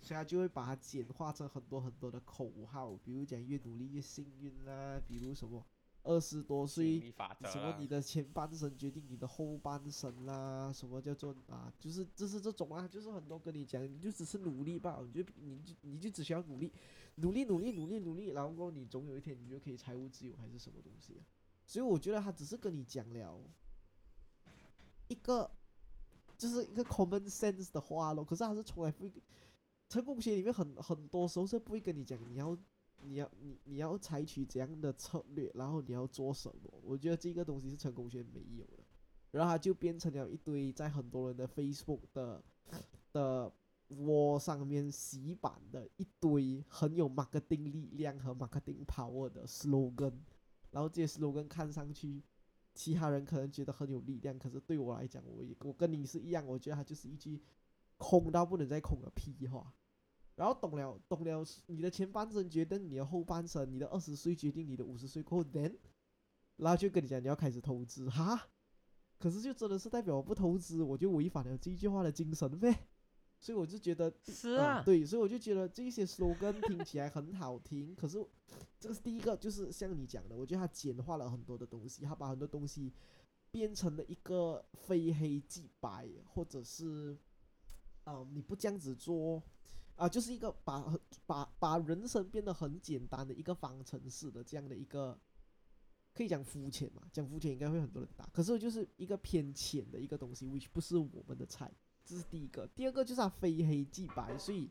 所以它就会把它简化成很多很多的口号，比如讲越努力越幸运啦，比如什么二十多岁什么你的前半生决定你的后半生啦，什么叫做啊，就是就是这种啊，就是很多跟你讲，你就只是努力吧，你就你就你就只需要努力，努力努力努力努力，然后你总有一天你就可以财务自由还是什么东西啊？所以我觉得他只是跟你讲了一个就是一个 common sense 的话咯，可是他是从来不会跟成功学里面很很多时候是不会跟你讲你要你要你你要采取怎样的策略，然后你要做什么。我觉得这个东西是成功学没有的，然后它就变成了一堆在很多人的 Facebook 的的窝上面洗版的一堆很有 marketing 力量和 marketing power 的 slogan，然后这些 slogan 看上去。其他人可能觉得很有力量，可是对我来讲，我也我跟你是一样，我觉得它就是一句空到不能再空的屁话。然后懂了，懂了，你的前半生决定你的后半生，你的二十岁决定你的五十岁过后，then，然后就跟你讲你要开始投资哈，可是就真的是代表我不投资，我就违反了这句话的精神呗。所以我就觉得，嗯是啊，对，所以我就觉得这些 slogan 听起来很好听，可是这个是第一个，就是像你讲的，我觉得它简化了很多的东西，它把很多东西变成了一个非黑即白，或者是，啊、你不这样子做，啊、就是一个把把把人生变得很简单的一个方程式的这样的一个，可以讲肤浅嘛，讲肤浅应该会很多人打，可是就是一个偏浅的一个东西，which 不是我们的菜。这是第一个，第二个就是它非黑即白，所以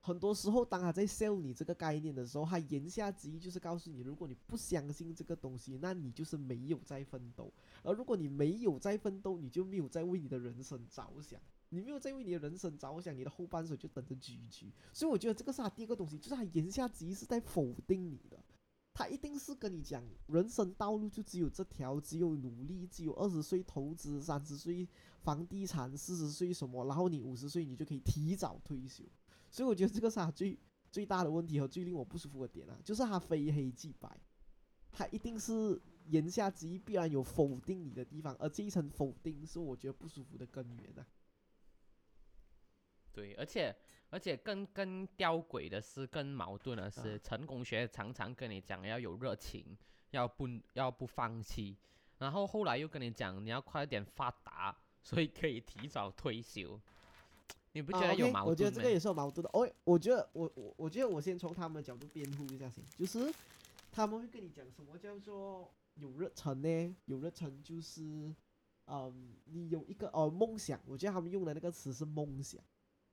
很多时候当他在 sell 你这个概念的时候，他言下之意就是告诉你，如果你不相信这个东西，那你就是没有在奋斗；而如果你没有在奋斗，你就没有在为你的人生着想，你没有在为你的人生着想，你的后半生就等着居居。所以我觉得这个是他第二个东西，就是他言下之意是在否定你的。他一定是跟你讲，人生道路就只有这条，只有努力，只有二十岁投资，三十岁房地产，四十岁什么，然后你五十岁你就可以提早退休。所以我觉得这个是他最最大的问题和最令我不舒服的点啊，就是他非黑即白，他一定是言下之意必然有否定你的地方，而这一层否定是我觉得不舒服的根源啊。对，而且而且更更吊诡的是，更矛盾的是，啊成功学常常跟你讲要有热情，要不要不放弃，然后后来又跟你讲你要快点发达，所以可以提早退休。你不觉啊得有矛盾吗我觉得这个也是有矛盾的。哦，我觉得我我我觉得我先从他们的角度辩护一下先，就是他们会跟你讲什么叫做有热忱呢？有热忱就是，嗯，你有一个呃梦想，我觉得他们用的那个词是梦想。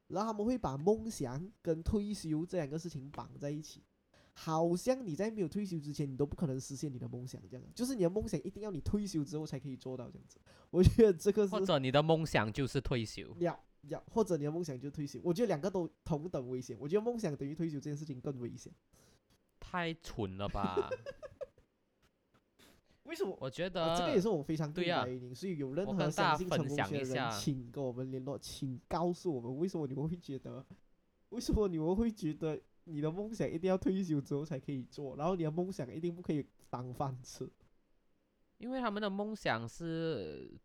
然后他们会把梦想跟退休这两个事情绑在一起，好像你在没有退休之前，你都不可能实现你的梦想这样，就是你的梦想一定要你退休之后才可以做到这样子。我觉得这个是或者你的梦想就是退休，要要，或者你的梦想就退休，我觉得两个都同等危险。我觉得梦想等于退休这件事情更危险。太蠢了吧？为什么？我觉呃，这个也是我非常对呀的原因，所以有任我何跟大家分相信成功学的人，请跟我们联络，请告诉我们为什么你们会觉得，为什么你们会觉得你的梦想一定要退休之后才可以做，然后你的梦想一定不可以当饭吃。因为他们的梦想是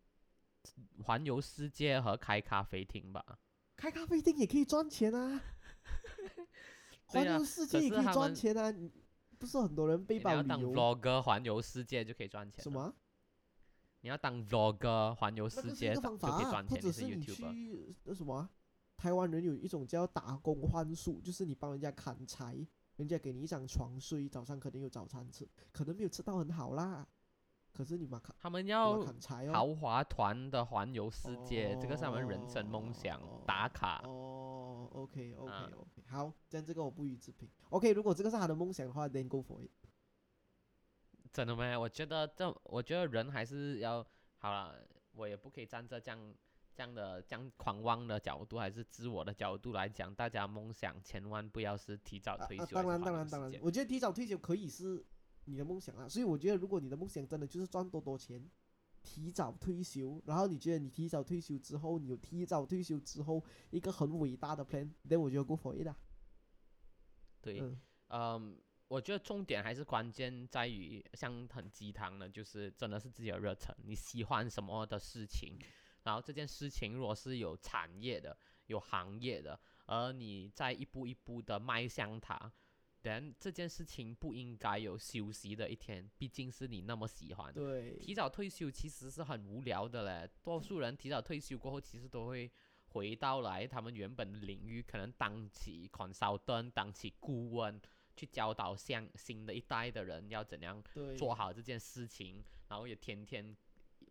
环游世界和开咖啡厅吧。开咖啡厅也可以赚钱啊，环游世界也可以赚钱啊，你不是很多人背你要当旅游 vlogger 环游世界就可以赚钱。什？么？你要当 vlogger 环游那个是世界就一个方法啊，可以赚钱，或者是是你 YouTuber。去那什么啊、台湾人有一种叫打工换宿，就是你帮人家砍柴，人家给你一张床睡，早上可能有早餐吃，可能没有吃到很好啦，可是你嘛砍，你嘛他们要。豪华团的环游世界，这个是他们人生梦想哦打卡。哦，OK OK 啊 OK，好，这样这个我不予置评。OK，如果这个是他的梦想的话，then go for it。真的吗？我觉得这，我觉得人还是要好了，我也不可以站在这样这样的这样狂妄的角度，还是自我的角度来讲，大家梦想千万不要是提早啊退休。啊当然当然当然，我觉得提早退休可以是你的梦想啊，所以我觉得如果你的梦想真的就是赚多多钱，提早退休，然后你觉得你提早退休之后，你有提早退休之后一个很伟大的 plan，then 我觉得 go for it 啊。对，嗯，嗯，我觉得重点还是关键在于，像很鸡汤的，就是真的是自己的热忱，你喜欢什么的事情，然后这件事情如果是有产业的、有行业的，而你在一步一步的迈向它，then 这件事情不应该有休息的一天，毕竟是你那么喜欢。对，提早退休其实是很无聊的嘞，多数人提早退休过后，其实都会回到来他们原本的领域，可能当起 consultant，当起顾问，去教导像新的一代的人要怎样，做好这件事情，然后也天天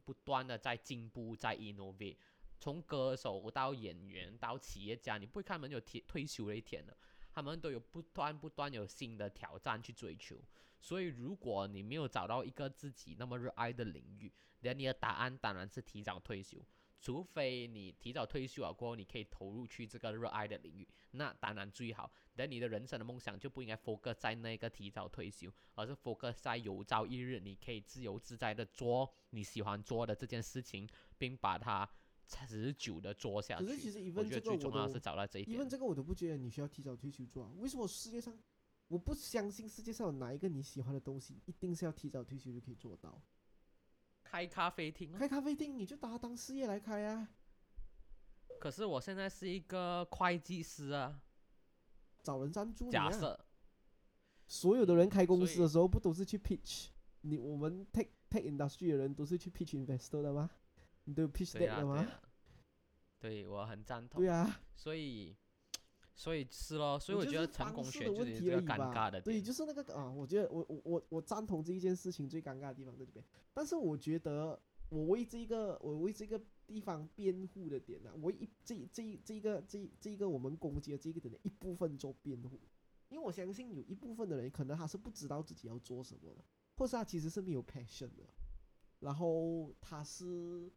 不断的在进步，在 innovate。从歌手到演员到企业家，你不会看他们有退退休的一天的，他们都有不断不断有新的挑战去追求。所以，如果你没有找到一个自己那么热爱的领域，那你的答案当然是提早退休。除非你提早退休了过后，你可以投入去这个热爱的领域，那当然最好。但你的人生的梦想就不应该 focus 在那个提早退休，而是 focus 在有朝一日你可以自由自在的做你喜欢做的这件事情，并把它持久的做下去。可是其实我 even 觉得这个我都最重要是找到这一点因为。这个我都不觉得你需要提早退休做啊。为什么世界上，我不相信世界上有哪一个你喜欢的东西一定是要提早退休就可以做到？开咖啡厅啊，开咖啡厅你就把它当事业来开啊，可是我现在是一个会计师啊，找人赞助。假设所有的人开公司的时候不都是去 pitch？你我们 tech tech industry 的人都是去 pitch investor 的吗？你都有 pitch 对 deck 啊，的吗？对啊，对我很赞同对。啊，所以，所以是咯，所以我我觉得成功学就是一个尴尬的对。就是那个啊，我觉得我我我我赞同这一件事情最尴尬的地方在这边，但是我觉得我为这一个我为这个地方辩护的点呢、我一这这一这一个这一这一个我们攻击的这个点的一部分做辩护，因为我相信有一部分的人可能他是不知道自己要做什么的，或是他其实是没有 passion 的，然后他是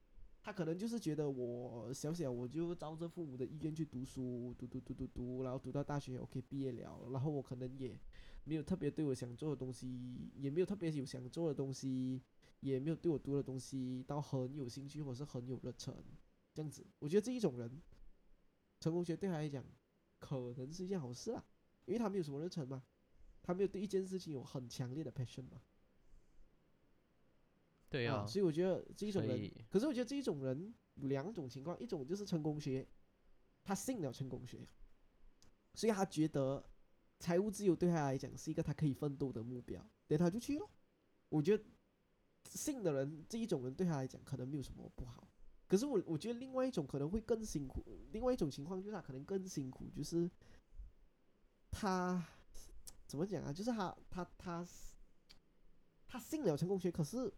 他可能就是觉得我小小我就照着父母的意愿去读书，读读读读读，然后读到大学 OK 毕业了，然后我可能也没有特别对我想做的东西，也没有特别有想做的东西，也没有对我读的东西到很有兴趣或是很有热忱，这样子，我觉得这一种人，成功学对他来讲可能是一件好事啊，因为他没有什么热忱嘛，他没有对一件事情有很强烈的 passion 嘛。啊，对啊，所以我觉得这一种人，可是我觉得这一种人有两种情况，一种就是成功学，他信了成功学，所以他觉得财务自由对他来讲是一个他可以奋斗的目标，对，他就去咯。我觉得信的人这一种人对他来讲可能没有什么不好，可是我我觉得另外一种可能会更辛苦，另外一种情况就是他可能更辛苦，就是他怎么讲啊？就是他他他他信了成功学，可是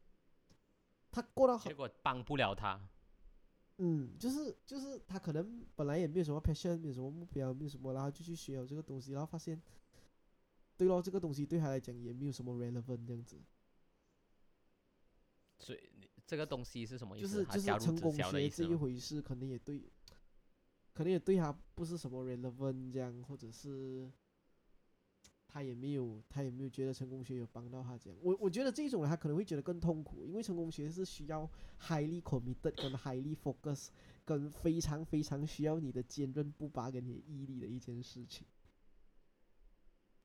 他过到好结果帮不了他。嗯，就是就是他可能本来也没有什么 passion，没有什么目标，没有什么，然后就去学了这个东西，然后发现，对咯，这个东西对他来讲也没有什么 relevant 这样子，所以你这个东西是什么意思？就是就是成功学这一？回事，可能也对，可能也对他不是什么 relevant 这样，或者是他也没有他也没有觉得成功学有帮到他这样。我我觉得这种人他可能会觉得更痛苦，因为成功学是需要 highly committed 跟 highly focus 跟非常非常需要你的坚韧不拔跟你的毅力的一件事情。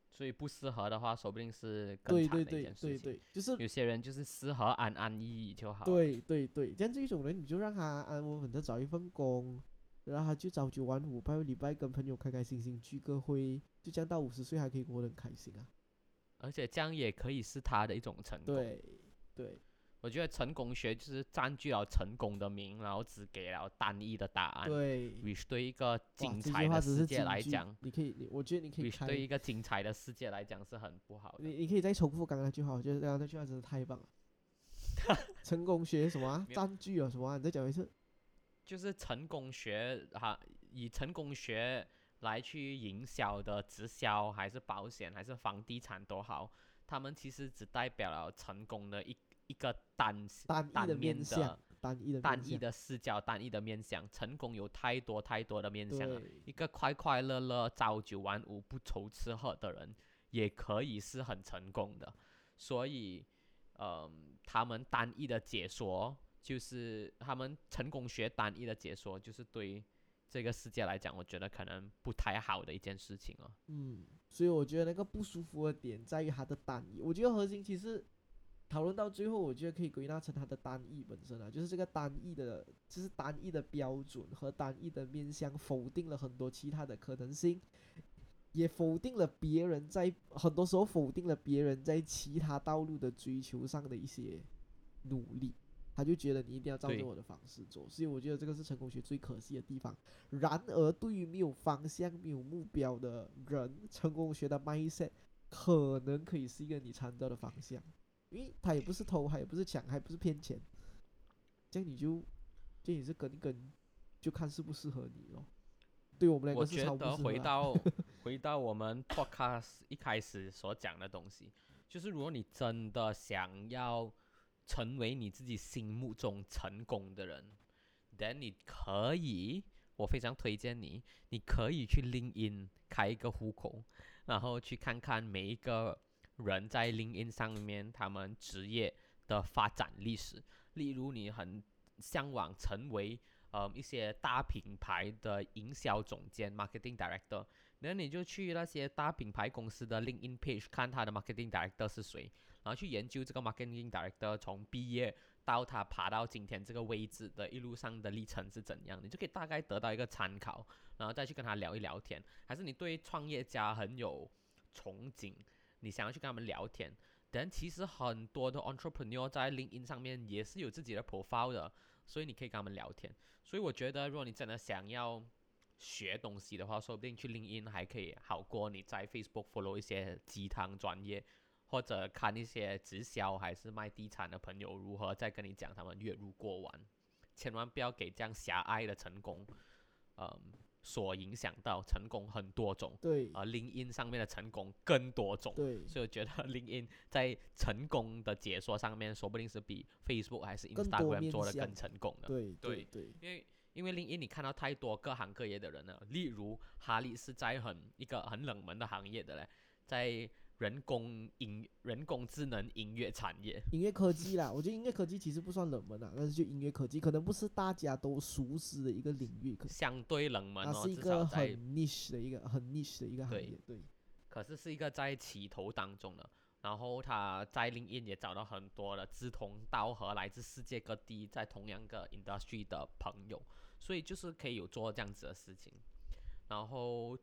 所以不适合的话，说不定是更惨的一件事情。对对，就是有些人就是适合安安逸逸就好。，对对对，这样这种人你就让他安稳稳的找一份工，然后他就朝九晚五，拜个礼拜跟朋友开开心心聚个会，就这样到五十岁还可以过得很开心啊。而且这样也可以是他的一种成功。对对我觉得成功学就是占据了成功的名，然后只给了单一的答案。对，which 对一个精彩的世界来讲你可以，你我觉得你可以对一个精彩的世界来讲是很不好的。你你可以再重复刚刚那句话，我觉得刚刚那句话真的太棒了。成功学什么啊？占据啊什么啊？你再讲一次。就是成功学哈，以成功学来去营销的直销还是保险还是房地产都好，他们其实只代表了成功的一一个单单一的单面面向，单一的单一的视角、单一的面向。成功有太多太多的面向了。一个快快乐乐、朝九晚五、不愁吃喝的人，也可以是很成功的。所以，嗯，他们单一的解说，就是他们成功学单一的解说，就是对这个世界来讲，我觉得可能不太好的一件事情哦。嗯，所以我觉得那个不舒服的点在于它的单一。我觉得核心其实讨论到最后，我觉得可以归纳成它的单一本身啊，就是这个单一的，就是单一的标准和单一的面向否定了很多其他的可能性，也否定了别人在很多时候否定了别人在其他道路的追求上的一些努力。他就觉得你一定要照着我的方式做，所以我觉得这个是成功学最可惜的地方。然而，对于没有方向、没有目标的人，成功学的 mindset 可能可以是一个你参照的方向，因为他也不是偷，他也不是抢，还不是骗钱，这样你就这也是跟一跟，就看适不适合你咯。对我们两我个是觉得超不适合啊回到 回到我们 podcast 一开始所讲的东西，就是如果你真的想要成为你自己心目中成功的人，then 你可以，我非常推荐你，你可以去 LinkedIn 开一个户口，然后去看看每一个人在 LinkedIn 上面他们职业的发展历史。例如，你很向往成为呃一些大品牌的营销总监 （marketing director），那你就去那些大品牌公司的 LinkedIn page 看他的 marketing director 是谁，然后去研究这个 marketing director 从毕业到他爬到今天这个位置的一路上的历程是怎样，你就可以大概得到一个参考，然后再去跟他聊一聊天。还是你对创业家很有憧憬，你想要去跟他们聊天。但其实很多的 entrepreneur 在 LinkedIn 上面也是有自己的 profile 的，所以你可以跟他们聊天。所以我觉得，如果你真的想要学东西的话，说不定去 LinkedIn 还可以好过你在 Facebook follow 一些鸡汤专业，或者看一些直销还是卖地产的朋友如何再跟你讲他们月入过万。千万不要给这样狭隘的成功，嗯，所影响到。成功很多种，对而 LinkedIn 上面的成功更多种。对，所以我觉得 LinkedIn 在成功的解说上面，说不定是比 Facebook 还是 Instagram 做的更成功的。对对对因为因为 LinkedIn 你看到太多各行各业的人了，例如哈利是在很一个很冷门的行业的嘞，在人工音人工智能音乐产业。音乐科技啦，我觉得音乐科技其实不算冷门啊，但是就音乐科技可能不是大家都熟知的一个领域，可相对冷门哦，它是一个很在 niche 的一个很 niche 的一个行对业，对可是是一个在起头当中的。然后他在 LinkedIn 也找到很多的志同道合、来自世界各地在同样个 industry 的朋友，所以就是可以有做这样子的事情。然后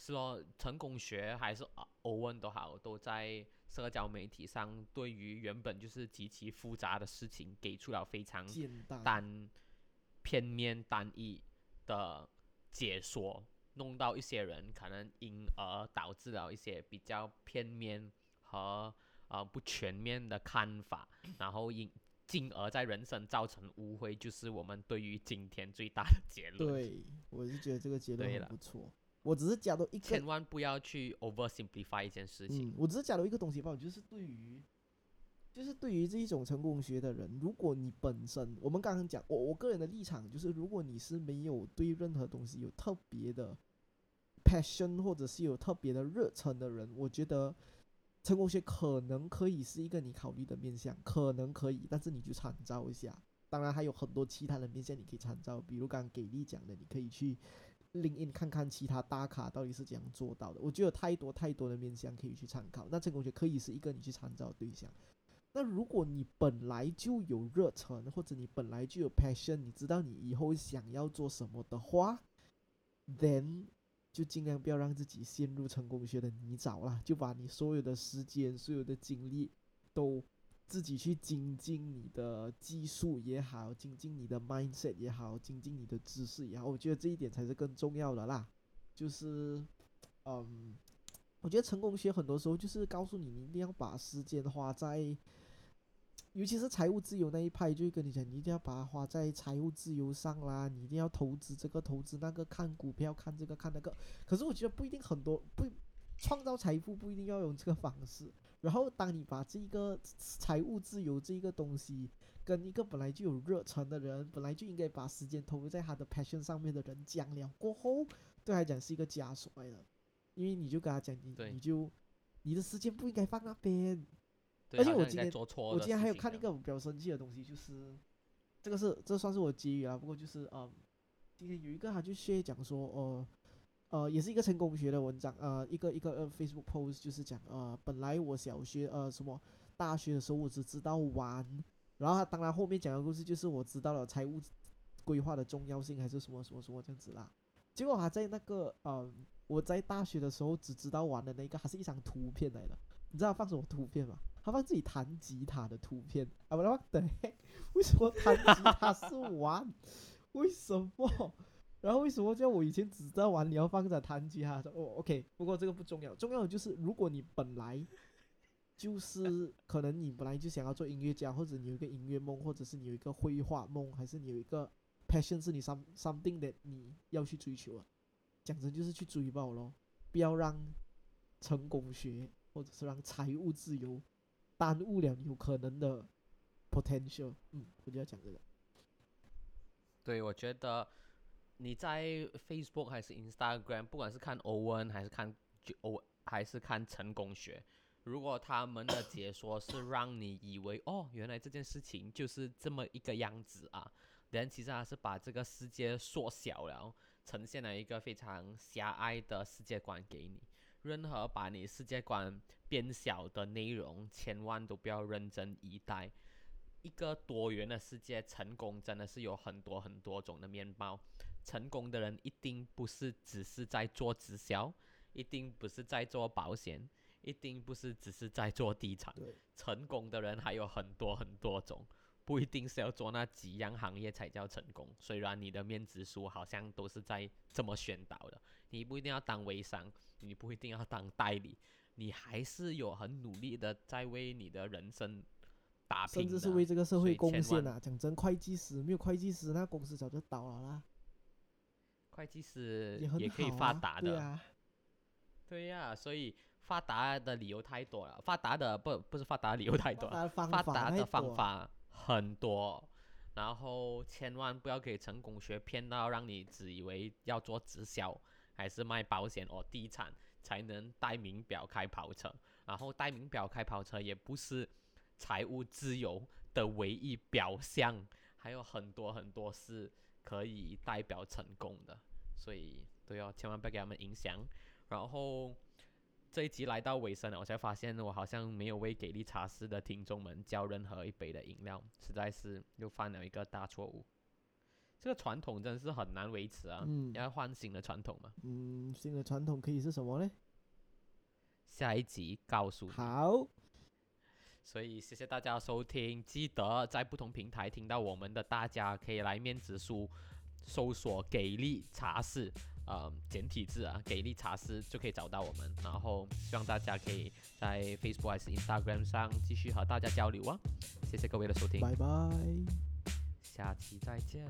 是咯，成功学还是啊欧文都好，都在社交媒体上对于原本就是极其复杂的事情给出了非常简单单片面单一的解说，弄到一些人可能因而导致了一些比较片面和呃不全面的看法，然后因进而在人生造成误会，就是我们对于今天最大的结论。，对，我是觉得这个结论不错。我只是加到一个千万不要去 oversimplify 一件事情。嗯，我只是讲到一个东西吧，就是对于，就是对于这一种成功学的人，如果你本身，我们刚刚讲，我我个人的立场就是，如果你是没有对任何东西有特别的 passion 或者是有特别的热忱的人，我觉得成功学可能可以是一个你考虑的面向，可能可以，但是你就参照一下。当然还有很多其他的面向你可以参照，比如刚刚给力讲的，你可以去拎 in 看看其他大咖到底是怎样做到的。我觉得太多太多的面向可以去参考，那成功学可以是一个你去参照的对象。那如果你本来就有热忱，或者你本来就有 passion，你知道你以后想要做什么的话，then 就尽量不要让自己陷入成功学的泥沼啦，就把你所有的时间、所有的精力都自己去精进你的技术也好，精进你的 mindset 也好，精进你的知识也好，我觉得这一点才是更重要的啦。就是，嗯，我觉得成功学很多时候就是告诉你，你一定要把时间花在，尤其是财务自由那一派，就会跟你讲，你一定要把它花在财务自由上啦，你一定要投资这个投资那个，看股票看这个看那个。可是我觉得不一定很多不创造财富不一定要用这个方式。然后当你把这一个财务自由这一个东西，跟一个本来就有热忱的人，本来就应该把时间投入在他的 passion 上面的人讲了过后，对他来讲是一个枷锁来的，因为你就跟他讲，你你就你的时间不应该放那边。而且我今天我今天还有看一个比较生气的东西，就是这个是这算是我结语啊，不过就是嗯，今天有一个他就 share 讲说，呃呃，也是一个成功学的文章，呃，一个一个呃 Facebook post 就是讲，呃，本来我小学呃什么大学的时候我只知道玩，然后他当然后面讲的故事就是我知道了财务规划的重要性还是什么什么什么这样子啦，结果他在那个呃我在大学的时候只知道玩的那个，还是一张图片来的，你知道放什么图片吗？他放自己弹吉他的图片啊！我 what the heck？为什么弹吉他是玩？为什么？然后为什么叫我以前只知道玩，你要放在弹吉他？哦，OK，不过这个不重要，重要的就是如果你本来就是可能你本来就想要做音乐家，或者你有一个音乐梦，或者是你有一个绘画梦，还是你有一个 passion 是你 some something that 你要去追求啊，讲真就是去追爆咯，不要让成功学或者是让财务自由耽误了你有可能的 potential。嗯，我就要讲这个。对，我觉得你在 Facebook 还是 Instagram，不管是看欧文还是看就欧还是看成功学，如果他们的解说是让你以为哦，原来这件事情就是这么一个样子啊，但其实他是把这个世界缩小了，呈现了一个非常狭隘的世界观给你。任何把你世界观变小的内容，千万都不要认真以待。一个多元的世界，成功真的是有很多很多种的面貌。成功的人一定不是只是在做直销，一定不是在做保险，一定不是只是在做地产。对，成功的人还有很多很多种，不一定是要做那几样行业才叫成功。虽然你的面子书好像都是在这么宣导的，你不一定要当微商，你不一定要当代理，你还是有很努力的在为你的人生打拼的。甚至是为这个社会贡献啊！讲真，会计师没有会计师，那公司早就倒了啦。会计师也可以发达的，对啊，对呀、所以发达的理由太多了，发达的不不是发达的理由太多了，发发达的方法法很多，然后千万不要给成功学骗到，让你只以为要做直销还是卖保险或地产才能带名表开跑车，然后带名表开跑车也不是财务自由的唯一表象，还有很多很多是可以代表成功的，所以都要千万不要给他们影响，然后。这一集来到尾声了，我才发现我好像没有为给力茶室的听众们交任何一杯的饮料，实在是又犯了一个大错误。这个传统真是很难维持啊！嗯要换新的传统嘛。嗯，新的传统可以是什么呢？下一集告诉你。好，所以谢谢大家收听，记得在不同平台听到我们的，大家可以来面子书搜索“给力茶室”，呃简体字啊，给力茶室就可以找到我们。然后希望大家可以在 Facebook 还是 Instagram 上继续和大家交流啊。谢谢各位的收听，拜拜。下期再见。